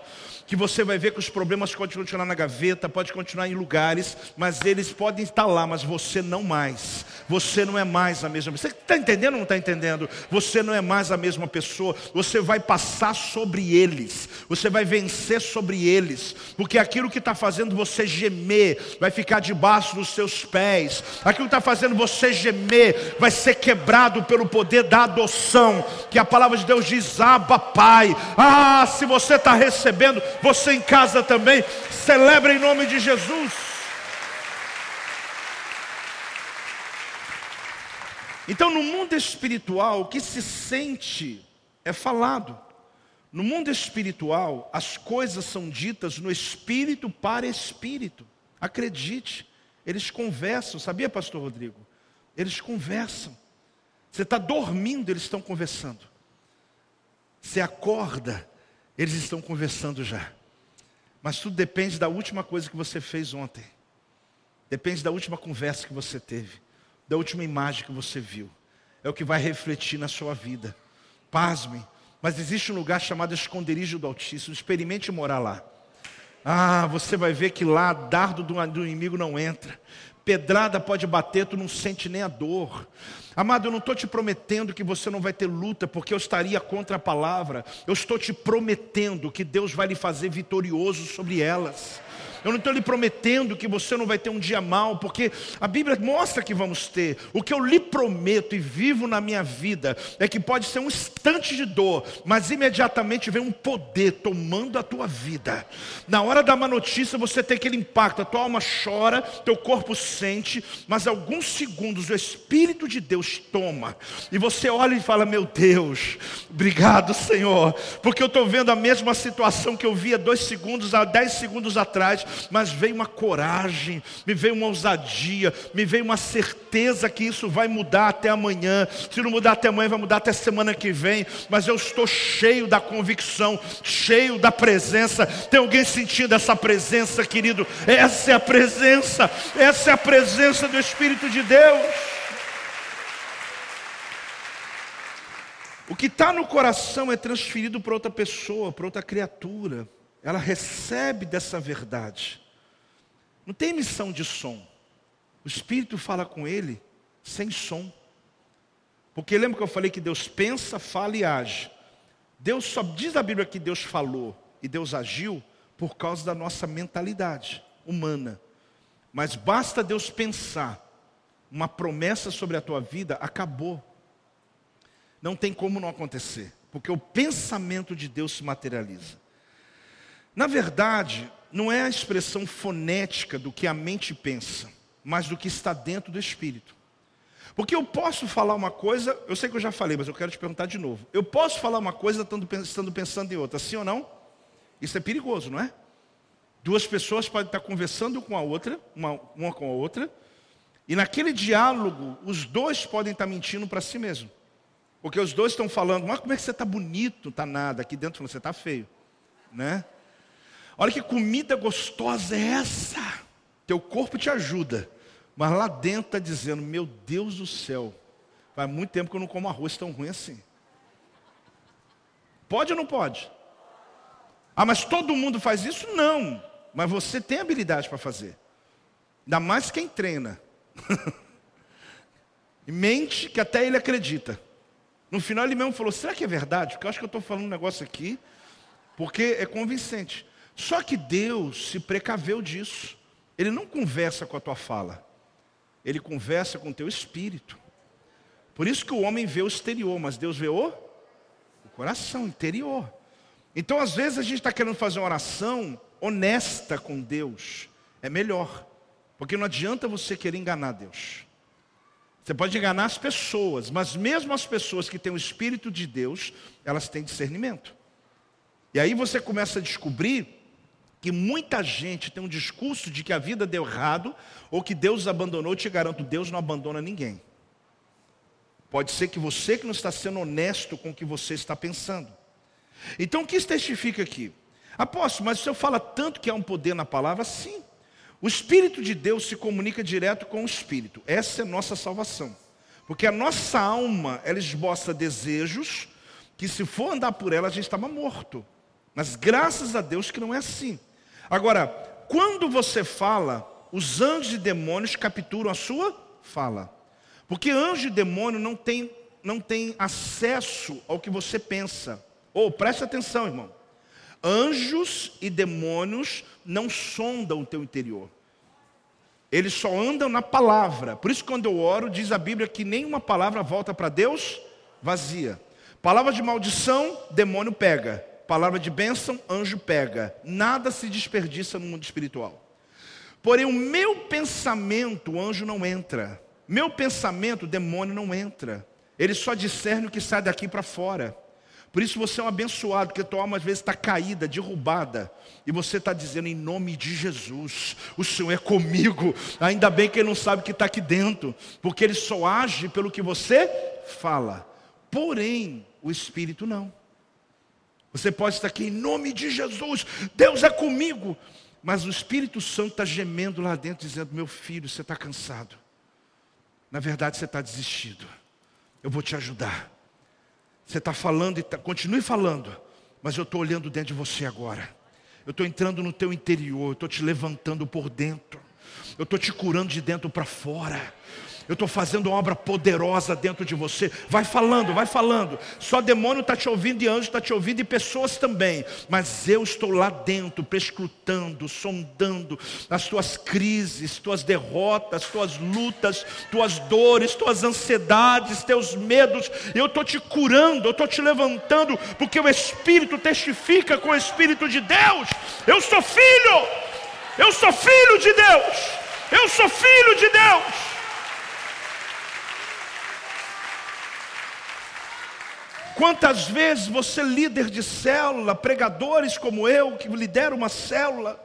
Speaker 1: que você vai ver que os problemas podem continuar na gaveta, pode continuar em lugares, mas eles podem estar lá, mas você não mais. Você não é mais a mesma pessoa. Você está entendendo ou não está entendendo? Você não é mais a mesma pessoa. Você vai passar sobre eles. Você vai vencer sobre eles. Porque aquilo que está fazendo você gemer vai ficar debaixo dos seus pés. Aquilo que está fazendo você gemer vai ser quebrado pelo poder da adoção. Que a palavra de Deus diz: Abba, Pai. Ah, se você está recebendo, você em casa também, celebra em nome de Jesus. Então, no mundo espiritual, o que se sente é falado. No mundo espiritual, as coisas são ditas no espírito para espírito. Acredite, eles conversam, sabia, Pastor Rodrigo? Eles conversam. Você está dormindo, eles estão conversando. Você acorda, eles estão conversando já. Mas tudo depende da última coisa que você fez ontem. Depende da última conversa que você teve, da última imagem que você viu. É o que vai refletir na sua vida. Pasme, mas existe um lugar chamado esconderijo do Altíssimo. Experimente morar lá. Ah, você vai ver que lá dardo do inimigo não entra. Pedrada pode bater, tu não sente nem a dor. Amado, eu não estou te prometendo que você não vai ter luta, porque eu estaria contra a palavra. Eu estou te prometendo que Deus vai lhe fazer vitorioso sobre elas. Eu não estou lhe prometendo que você não vai ter um dia mal, porque a Bíblia mostra que vamos ter. O que eu lhe prometo e vivo na minha vida é que pode ser um instante de dor, mas imediatamente vem um poder tomando a tua vida. Na hora da má notícia você tem aquele impacto, a tua alma chora, teu corpo sente, mas alguns segundos o Espírito de Deus toma e você olha e fala: Meu Deus, obrigado, Senhor, porque eu estou vendo a mesma situação que eu via dois segundos, há dez segundos atrás, mas veio uma coragem, me veio uma ousadia, me veio uma certeza que isso vai mudar até amanhã. Se não mudar até amanhã, vai mudar até semana que vem, mas eu estou cheio da convicção, cheio da presença. Tem alguém sentindo essa presença, querido? Essa é a presença, essa é a presença do Espírito de Deus. O que está no coração é transferido para outra pessoa, para outra criatura. Ela recebe dessa verdade. Não tem emissão de som. O Espírito fala com ele sem som. Porque lembra que eu falei que Deus pensa, fala e age. Deus só diz a Bíblia que Deus falou e Deus agiu por causa da nossa mentalidade humana. Mas basta Deus pensar uma promessa sobre a tua vida, acabou não tem como não acontecer, porque o pensamento de Deus se materializa. Na verdade, não é a expressão fonética do que a mente pensa, mas do que está dentro do espírito. Porque eu posso falar uma coisa, eu sei que eu já falei, mas eu quero te perguntar de novo. Eu posso falar uma coisa estando pensando em outra, sim ou não? Isso é perigoso, não é? Duas pessoas podem estar conversando com a outra, uma, uma com a outra, e naquele diálogo, os dois podem estar mentindo para si mesmo. Porque os dois estão falando, mas como é que você está bonito? Está nada. Aqui dentro você está feio. Né? Olha que comida gostosa é essa. Teu corpo te ajuda. Mas lá dentro está dizendo, meu Deus do céu. Faz muito tempo que eu não como arroz tão ruim assim. Pode ou não pode? Ah, mas todo mundo faz isso? Não. Mas você tem habilidade para fazer. Ainda mais quem treina. e mente que até ele acredita. No final ele mesmo falou: será que é verdade? Porque eu acho que eu estou falando um negócio aqui, porque é convincente. Só que Deus se precaveu disso. Ele não conversa com a tua fala, ele conversa com o teu espírito. Por isso que o homem vê o exterior, mas Deus vê o, o coração interior. Então, às vezes, a gente está querendo fazer uma oração honesta com Deus. É melhor. Porque não adianta você querer enganar Deus. Você pode enganar as pessoas, mas mesmo as pessoas que têm o Espírito de Deus, elas têm discernimento. E aí você começa a descobrir que muita gente tem um discurso de que a vida deu errado ou que Deus abandonou. Eu te garanto, Deus não abandona ninguém. Pode ser que você que não está sendo honesto com o que você está pensando. Então o que isso testifica aqui? Apóstolo, mas o senhor fala tanto que há um poder na palavra? Sim. O Espírito de Deus se comunica direto com o Espírito. Essa é nossa salvação. Porque a nossa alma, ela esboça desejos que se for andar por ela, a gente estava morto. Mas graças a Deus que não é assim. Agora, quando você fala, os anjos e demônios capturam a sua fala. Porque anjo e demônio não tem, não tem acesso ao que você pensa. Ou oh, preste atenção, irmão. Anjos e demônios não sondam o teu interior. Eles só andam na palavra. Por isso, quando eu oro, diz a Bíblia que nenhuma palavra volta para Deus vazia. Palavra de maldição, demônio pega. Palavra de bênção, anjo pega. Nada se desperdiça no mundo espiritual. Porém, o meu pensamento, o anjo não entra. Meu pensamento, o demônio não entra. Ele só discerne o que sai daqui para fora. Por isso você é um abençoado, porque tua alma às vezes está caída, derrubada. E você está dizendo em nome de Jesus, o Senhor é comigo. Ainda bem que Ele não sabe que está aqui dentro, porque Ele só age pelo que você fala. Porém, o Espírito não. Você pode estar aqui em nome de Jesus, Deus é comigo. Mas o Espírito Santo está gemendo lá dentro, dizendo: Meu filho, você está cansado. Na verdade, você está desistido. Eu vou te ajudar. Você está falando e tá, continue falando, mas eu estou olhando dentro de você agora. Eu estou entrando no teu interior, eu estou te levantando por dentro. Eu estou te curando de dentro para fora. Eu estou fazendo uma obra poderosa dentro de você. Vai falando, vai falando. Só demônio está te ouvindo e anjo está te ouvindo e pessoas também. Mas eu estou lá dentro, prescrutando, sondando as tuas crises, tuas derrotas, tuas lutas, tuas dores, tuas ansiedades, teus medos. Eu estou te curando, eu estou te levantando, porque o Espírito testifica com o Espírito de Deus. Eu sou filho, eu sou filho de Deus, eu sou filho de Deus. Quantas vezes você, líder de célula, pregadores como eu, que lidera uma célula,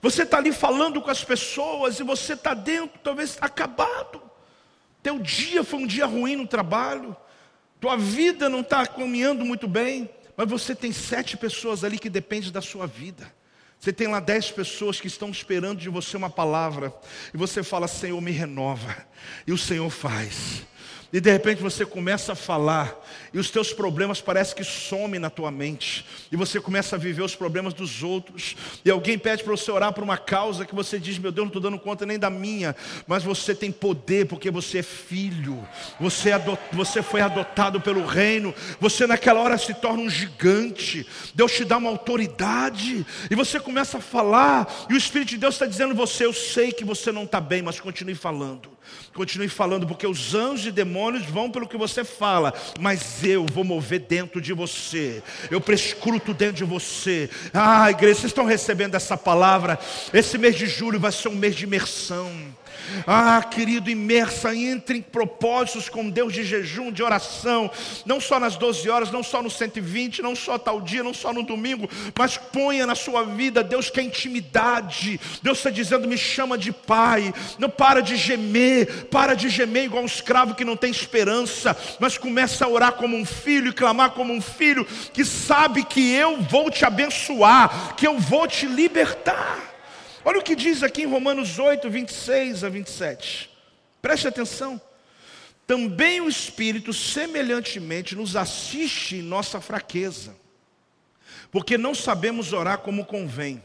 Speaker 1: você está ali falando com as pessoas e você está dentro, talvez acabado. Teu dia foi um dia ruim no trabalho, tua vida não está caminhando muito bem, mas você tem sete pessoas ali que dependem da sua vida. Você tem lá dez pessoas que estão esperando de você uma palavra, e você fala, Senhor, me renova, e o Senhor faz. E de repente você começa a falar, e os teus problemas parecem que somem na tua mente, e você começa a viver os problemas dos outros, e alguém pede para você orar por uma causa que você diz: Meu Deus, não estou dando conta nem da minha, mas você tem poder porque você é filho, você, é você foi adotado pelo reino, você naquela hora se torna um gigante, Deus te dá uma autoridade, e você começa a falar, e o Espírito de Deus está dizendo: Você, eu sei que você não está bem, mas continue falando. Continue falando, porque os anjos e demônios vão pelo que você fala, mas eu vou mover dentro de você, eu prescruto dentro de você. Ah, igreja, vocês estão recebendo essa palavra? Esse mês de julho vai ser um mês de imersão. Ah, querido, imersa, entre em propósitos com Deus de jejum, de oração, não só nas 12 horas, não só no 120, não só tal dia, não só no domingo, mas ponha na sua vida, Deus quer intimidade. Deus está dizendo, me chama de pai. Não para de gemer, para de gemer igual um escravo que não tem esperança, mas começa a orar como um filho e clamar como um filho que sabe que eu vou te abençoar, que eu vou te libertar. Olha o que diz aqui em Romanos 8, 26 a 27. Preste atenção. Também o Espírito, semelhantemente, nos assiste em nossa fraqueza, porque não sabemos orar como convém,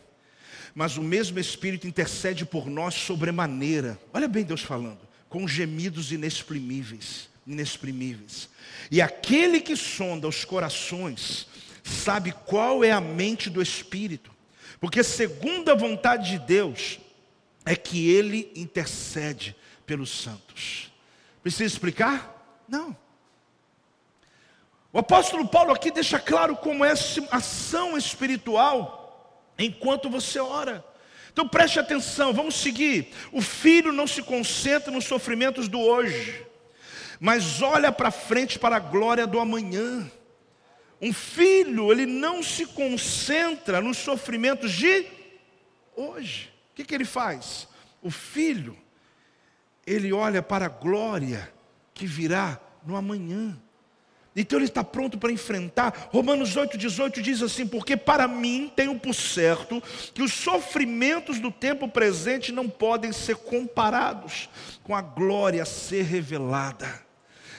Speaker 1: mas o mesmo Espírito intercede por nós sobremaneira. Olha bem Deus falando, com gemidos inexprimíveis, inexprimíveis. E aquele que sonda os corações sabe qual é a mente do Espírito porque segundo a vontade de Deus é que ele intercede pelos santos. Precisa explicar? Não. O apóstolo Paulo aqui deixa claro como é essa ação espiritual enquanto você ora. Então preste atenção, vamos seguir. O filho não se concentra nos sofrimentos do hoje, mas olha para frente para a glória do amanhã. Um filho, ele não se concentra nos sofrimentos de hoje. O que, que ele faz? O filho, ele olha para a glória que virá no amanhã. Então ele está pronto para enfrentar. Romanos 8, 18 diz assim: Porque para mim tenho por certo que os sofrimentos do tempo presente não podem ser comparados com a glória a ser revelada.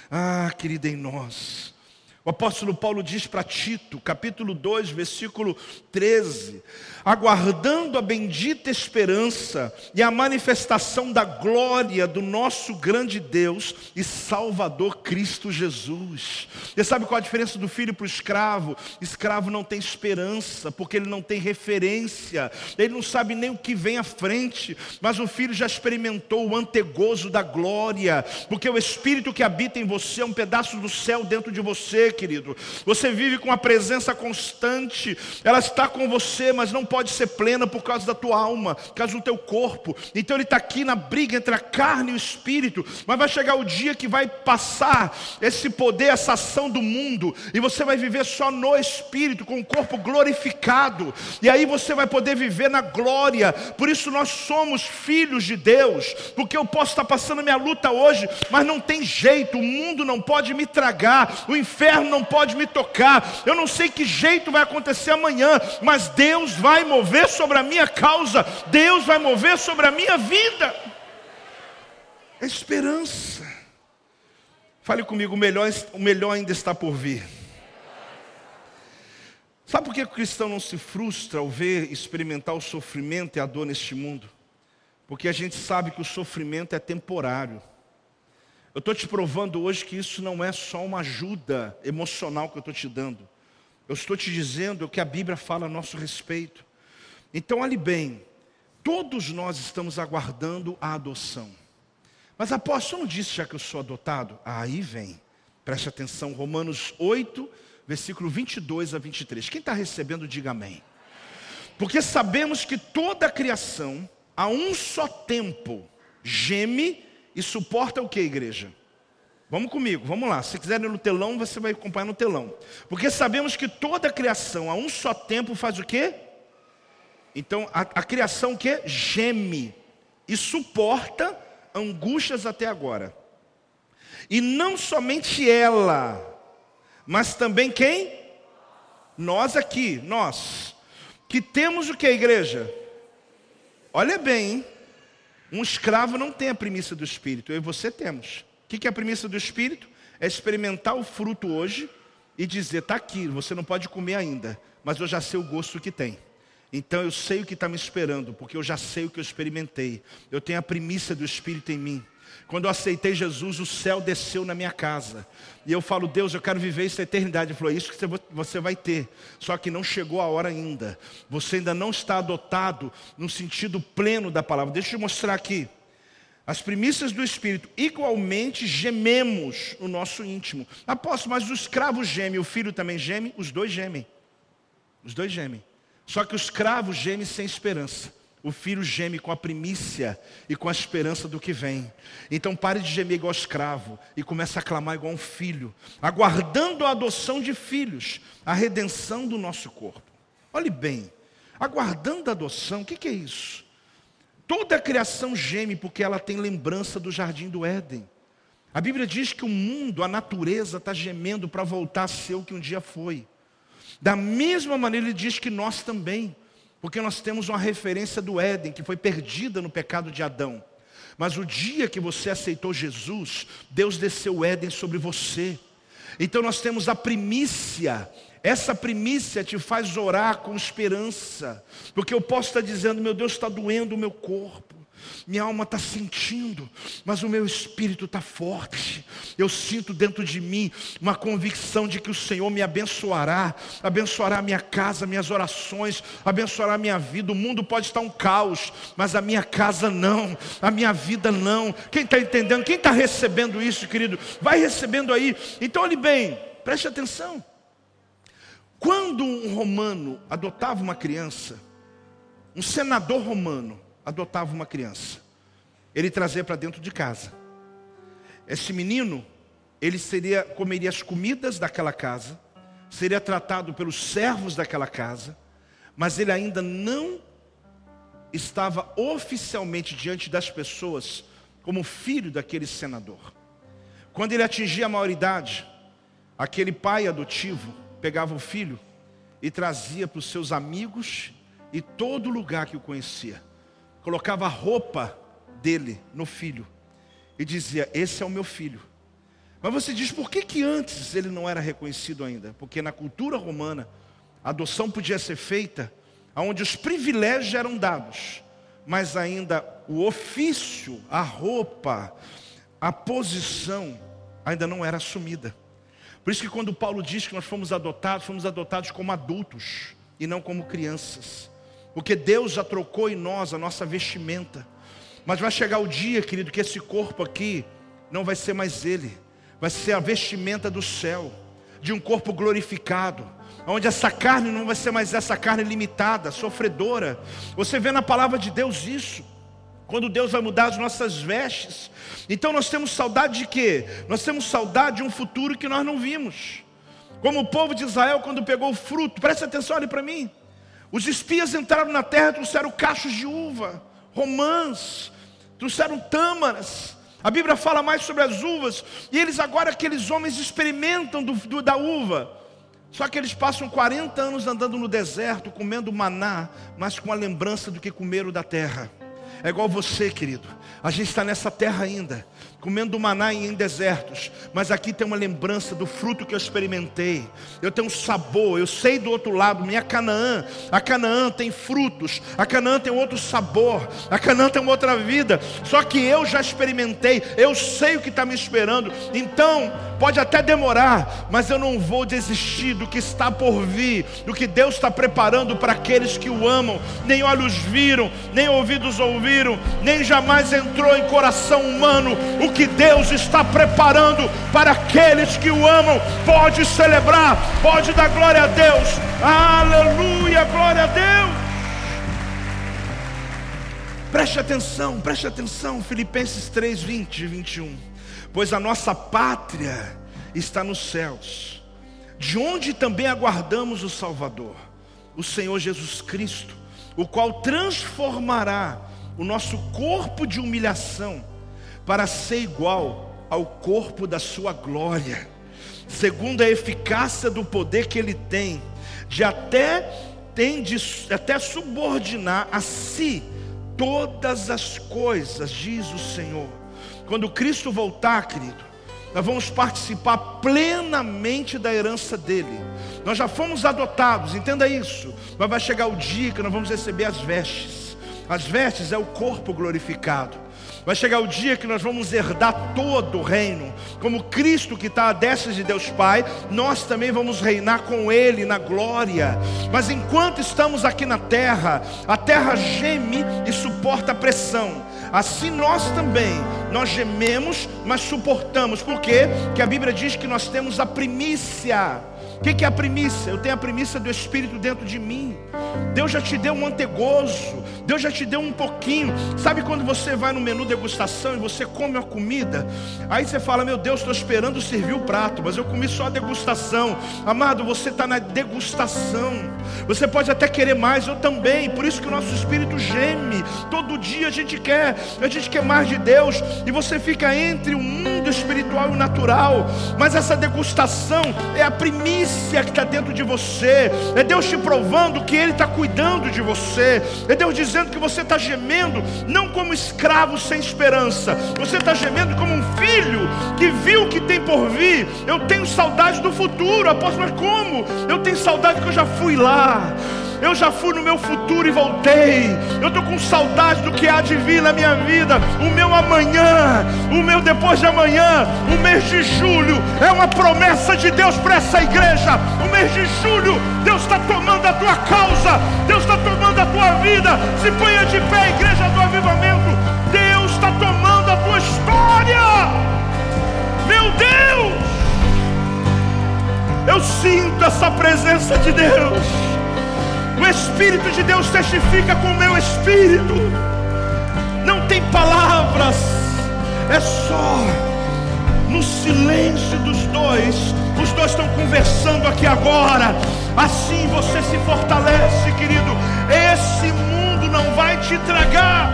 Speaker 1: Ah, querida em nós. O apóstolo Paulo diz para Tito, capítulo 2, versículo 13: aguardando a bendita esperança e a manifestação da glória do nosso grande Deus e Salvador Cristo Jesus. Você sabe qual a diferença do filho para o escravo? Escravo não tem esperança, porque ele não tem referência, ele não sabe nem o que vem à frente, mas o filho já experimentou o antegozo da glória, porque o Espírito que habita em você é um pedaço do céu dentro de você querido. Você vive com a presença constante, ela está com você, mas não pode ser plena por causa da tua alma, por causa do teu corpo. Então ele está aqui na briga entre a carne e o espírito, mas vai chegar o dia que vai passar esse poder, essa ação do mundo, e você vai viver só no espírito, com o corpo glorificado, e aí você vai poder viver na glória. Por isso nós somos filhos de Deus, porque eu posso estar passando minha luta hoje, mas não tem jeito, o mundo não pode me tragar, o inferno não pode me tocar. Eu não sei que jeito vai acontecer amanhã, mas Deus vai mover sobre a minha causa, Deus vai mover sobre a minha vida. É esperança. Fale comigo, o melhor, o melhor ainda está por vir. Sabe por que o cristão não se frustra ao ver, experimentar o sofrimento e a dor neste mundo? Porque a gente sabe que o sofrimento é temporário. Eu estou te provando hoje que isso não é só uma ajuda emocional que eu estou te dando. Eu estou te dizendo o que a Bíblia fala a nosso respeito. Então, olhe bem, todos nós estamos aguardando a adoção. Mas apóstolo não disse já que eu sou adotado? Aí vem, preste atenção, Romanos 8, versículo 22 a 23. Quem está recebendo, diga amém. Porque sabemos que toda a criação, a um só tempo, geme e suporta o que, igreja? Vamos comigo, vamos lá. Se quiser no telão, você vai acompanhar no telão. Porque sabemos que toda a criação, a um só tempo, faz o quê? Então, a, a criação que geme e suporta angústias até agora. E não somente ela, mas também quem? Nós aqui, nós, que temos o que, igreja? Olha bem, hein? Um escravo não tem a premissa do Espírito, eu e você temos. O que é a premissa do Espírito? É experimentar o fruto hoje e dizer: está aqui, você não pode comer ainda, mas eu já sei o gosto que tem. Então eu sei o que está me esperando, porque eu já sei o que eu experimentei. Eu tenho a premissa do Espírito em mim. Quando eu aceitei Jesus, o céu desceu na minha casa. E eu falo, Deus, eu quero viver essa eternidade. Ele falou, isso que você vai ter. Só que não chegou a hora ainda. Você ainda não está adotado no sentido pleno da palavra. Deixa eu mostrar aqui. As primícias do Espírito, igualmente gememos no nosso íntimo. Apóstolo, mas o escravo geme, o filho também geme, os dois gemem. Os dois gemem. Só que o escravo geme sem esperança. O filho geme com a primícia e com a esperança do que vem. Então pare de gemer igual escravo e comece a clamar igual um filho, aguardando a adoção de filhos, a redenção do nosso corpo. Olhe bem, aguardando a adoção, o que, que é isso? Toda a criação geme porque ela tem lembrança do jardim do Éden. A Bíblia diz que o mundo, a natureza, está gemendo para voltar a ser o que um dia foi. Da mesma maneira, ele diz que nós também. Porque nós temos uma referência do Éden, que foi perdida no pecado de Adão. Mas o dia que você aceitou Jesus, Deus desceu o Éden sobre você. Então nós temos a primícia. Essa primícia te faz orar com esperança. Porque eu posso estar dizendo, meu Deus, está doendo o meu corpo minha alma está sentindo, mas o meu espírito está forte. Eu sinto dentro de mim uma convicção de que o Senhor me abençoará, abençoará minha casa, minhas orações, abençoará minha vida. O mundo pode estar um caos, mas a minha casa não, a minha vida não. Quem está entendendo? Quem está recebendo isso, querido? Vai recebendo aí. Então, olhe bem, preste atenção. Quando um romano adotava uma criança, um senador romano, adotava uma criança. Ele trazia para dentro de casa. Esse menino, ele seria comeria as comidas daquela casa, seria tratado pelos servos daquela casa, mas ele ainda não estava oficialmente diante das pessoas como filho daquele senador. Quando ele atingia a maioridade, aquele pai adotivo pegava o filho e trazia para os seus amigos e todo lugar que o conhecia colocava a roupa dele no filho e dizia: Esse é o meu filho. Mas você diz, por que, que antes ele não era reconhecido ainda? Porque na cultura romana, a adoção podia ser feita onde os privilégios eram dados, mas ainda o ofício, a roupa, a posição ainda não era assumida. Por isso que quando Paulo diz que nós fomos adotados, fomos adotados como adultos e não como crianças. Porque Deus já trocou em nós a nossa vestimenta. Mas vai chegar o dia, querido, que esse corpo aqui não vai ser mais ele, vai ser a vestimenta do céu, de um corpo glorificado, onde essa carne não vai ser mais essa carne limitada, sofredora. Você vê na palavra de Deus isso. Quando Deus vai mudar as nossas vestes. Então nós temos saudade de quê? Nós temos saudade de um futuro que nós não vimos. Como o povo de Israel quando pegou o fruto, preste atenção, olhe para mim. Os espias entraram na terra, trouxeram cachos de uva, romãs, trouxeram tâmaras. A Bíblia fala mais sobre as uvas, e eles agora, aqueles homens, experimentam do, do, da uva. Só que eles passam 40 anos andando no deserto, comendo maná, mas com a lembrança do que comeram da terra. É igual você, querido. A gente está nessa terra ainda comendo maná em desertos, mas aqui tem uma lembrança do fruto que eu experimentei. Eu tenho um sabor, eu sei do outro lado, minha Canaã. A Canaã tem frutos, a Canaã tem outro sabor, a Canaã tem outra vida. Só que eu já experimentei, eu sei o que está me esperando. Então, pode até demorar, mas eu não vou desistir do que está por vir, do que Deus está preparando para aqueles que o amam. Nem olhos viram, nem ouvidos ouviram, nem jamais entrou em coração humano o que Deus está preparando para aqueles que o amam. Pode celebrar, pode dar glória a Deus. Aleluia, glória a Deus. Preste atenção, preste atenção, Filipenses 3, 20 e 21. Pois a nossa pátria está nos céus, de onde também aguardamos o Salvador, o Senhor Jesus Cristo, o qual transformará o nosso corpo de humilhação para ser igual ao corpo da sua glória, segundo a eficácia do poder que ele tem, de até tem de até subordinar a si todas as coisas, diz o Senhor. Quando Cristo voltar, querido, nós vamos participar plenamente da herança dele. Nós já fomos adotados, entenda isso. Mas vai chegar o dia que nós vamos receber as vestes. As vestes é o corpo glorificado. Vai chegar o dia que nós vamos herdar todo o reino, como Cristo que está à destra de Deus Pai, nós também vamos reinar com Ele na glória. Mas enquanto estamos aqui na terra, a terra geme e suporta a pressão. Assim nós também, nós gememos, mas suportamos. Por quê? Porque a Bíblia diz que nós temos a primícia. O que, que é a primícia? Eu tenho a primícia do Espírito dentro de mim. Deus já te deu um antegozo, Deus já te deu um pouquinho. Sabe quando você vai no menu degustação e você come a comida? Aí você fala: Meu Deus, estou esperando servir o prato, mas eu comi só a degustação. Amado, você está na degustação. Você pode até querer mais, eu também. Por isso que o nosso espírito geme. Todo dia a gente quer, a gente quer mais de Deus. E você fica entre o mundo espiritual e o natural. Mas essa degustação é a primícia delícia que está dentro de você, é Deus te provando que Ele está cuidando de você, é Deus dizendo que você está gemendo, não como escravo sem esperança, você está gemendo como um filho que viu que tem por vir. Eu tenho saudade do futuro, apóstolo, mas como? Eu tenho saudade que eu já fui lá. Eu já fui no meu futuro e voltei. Eu estou com saudade do que há de vir na minha vida. O meu amanhã, o meu depois de amanhã, o mês de julho é uma promessa de Deus para essa igreja. O mês de julho, Deus está tomando a tua causa, Deus está tomando a tua vida. Se ponha de pé, igreja do avivamento. Deus está tomando a tua história. Meu Deus! Eu sinto essa presença de Deus. O Espírito de Deus testifica com o meu espírito. Não tem palavras, é só no silêncio dos dois. Os dois estão conversando aqui agora. Assim você se fortalece, querido. Esse mundo não vai te tragar.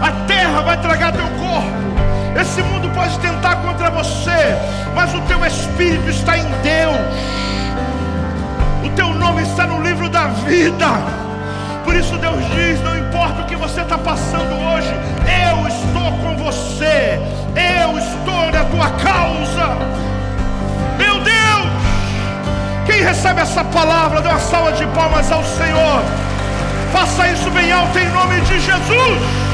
Speaker 1: A terra vai tragar teu corpo. Esse mundo pode tentar contra você, mas o teu espírito está em Deus teu nome está no livro vida. Por isso Deus diz: não importa o que você está passando hoje, eu estou com você, eu estou na tua causa. Meu Deus, quem recebe essa palavra, dê uma salva de palmas ao Senhor. Faça isso bem alto em nome de Jesus.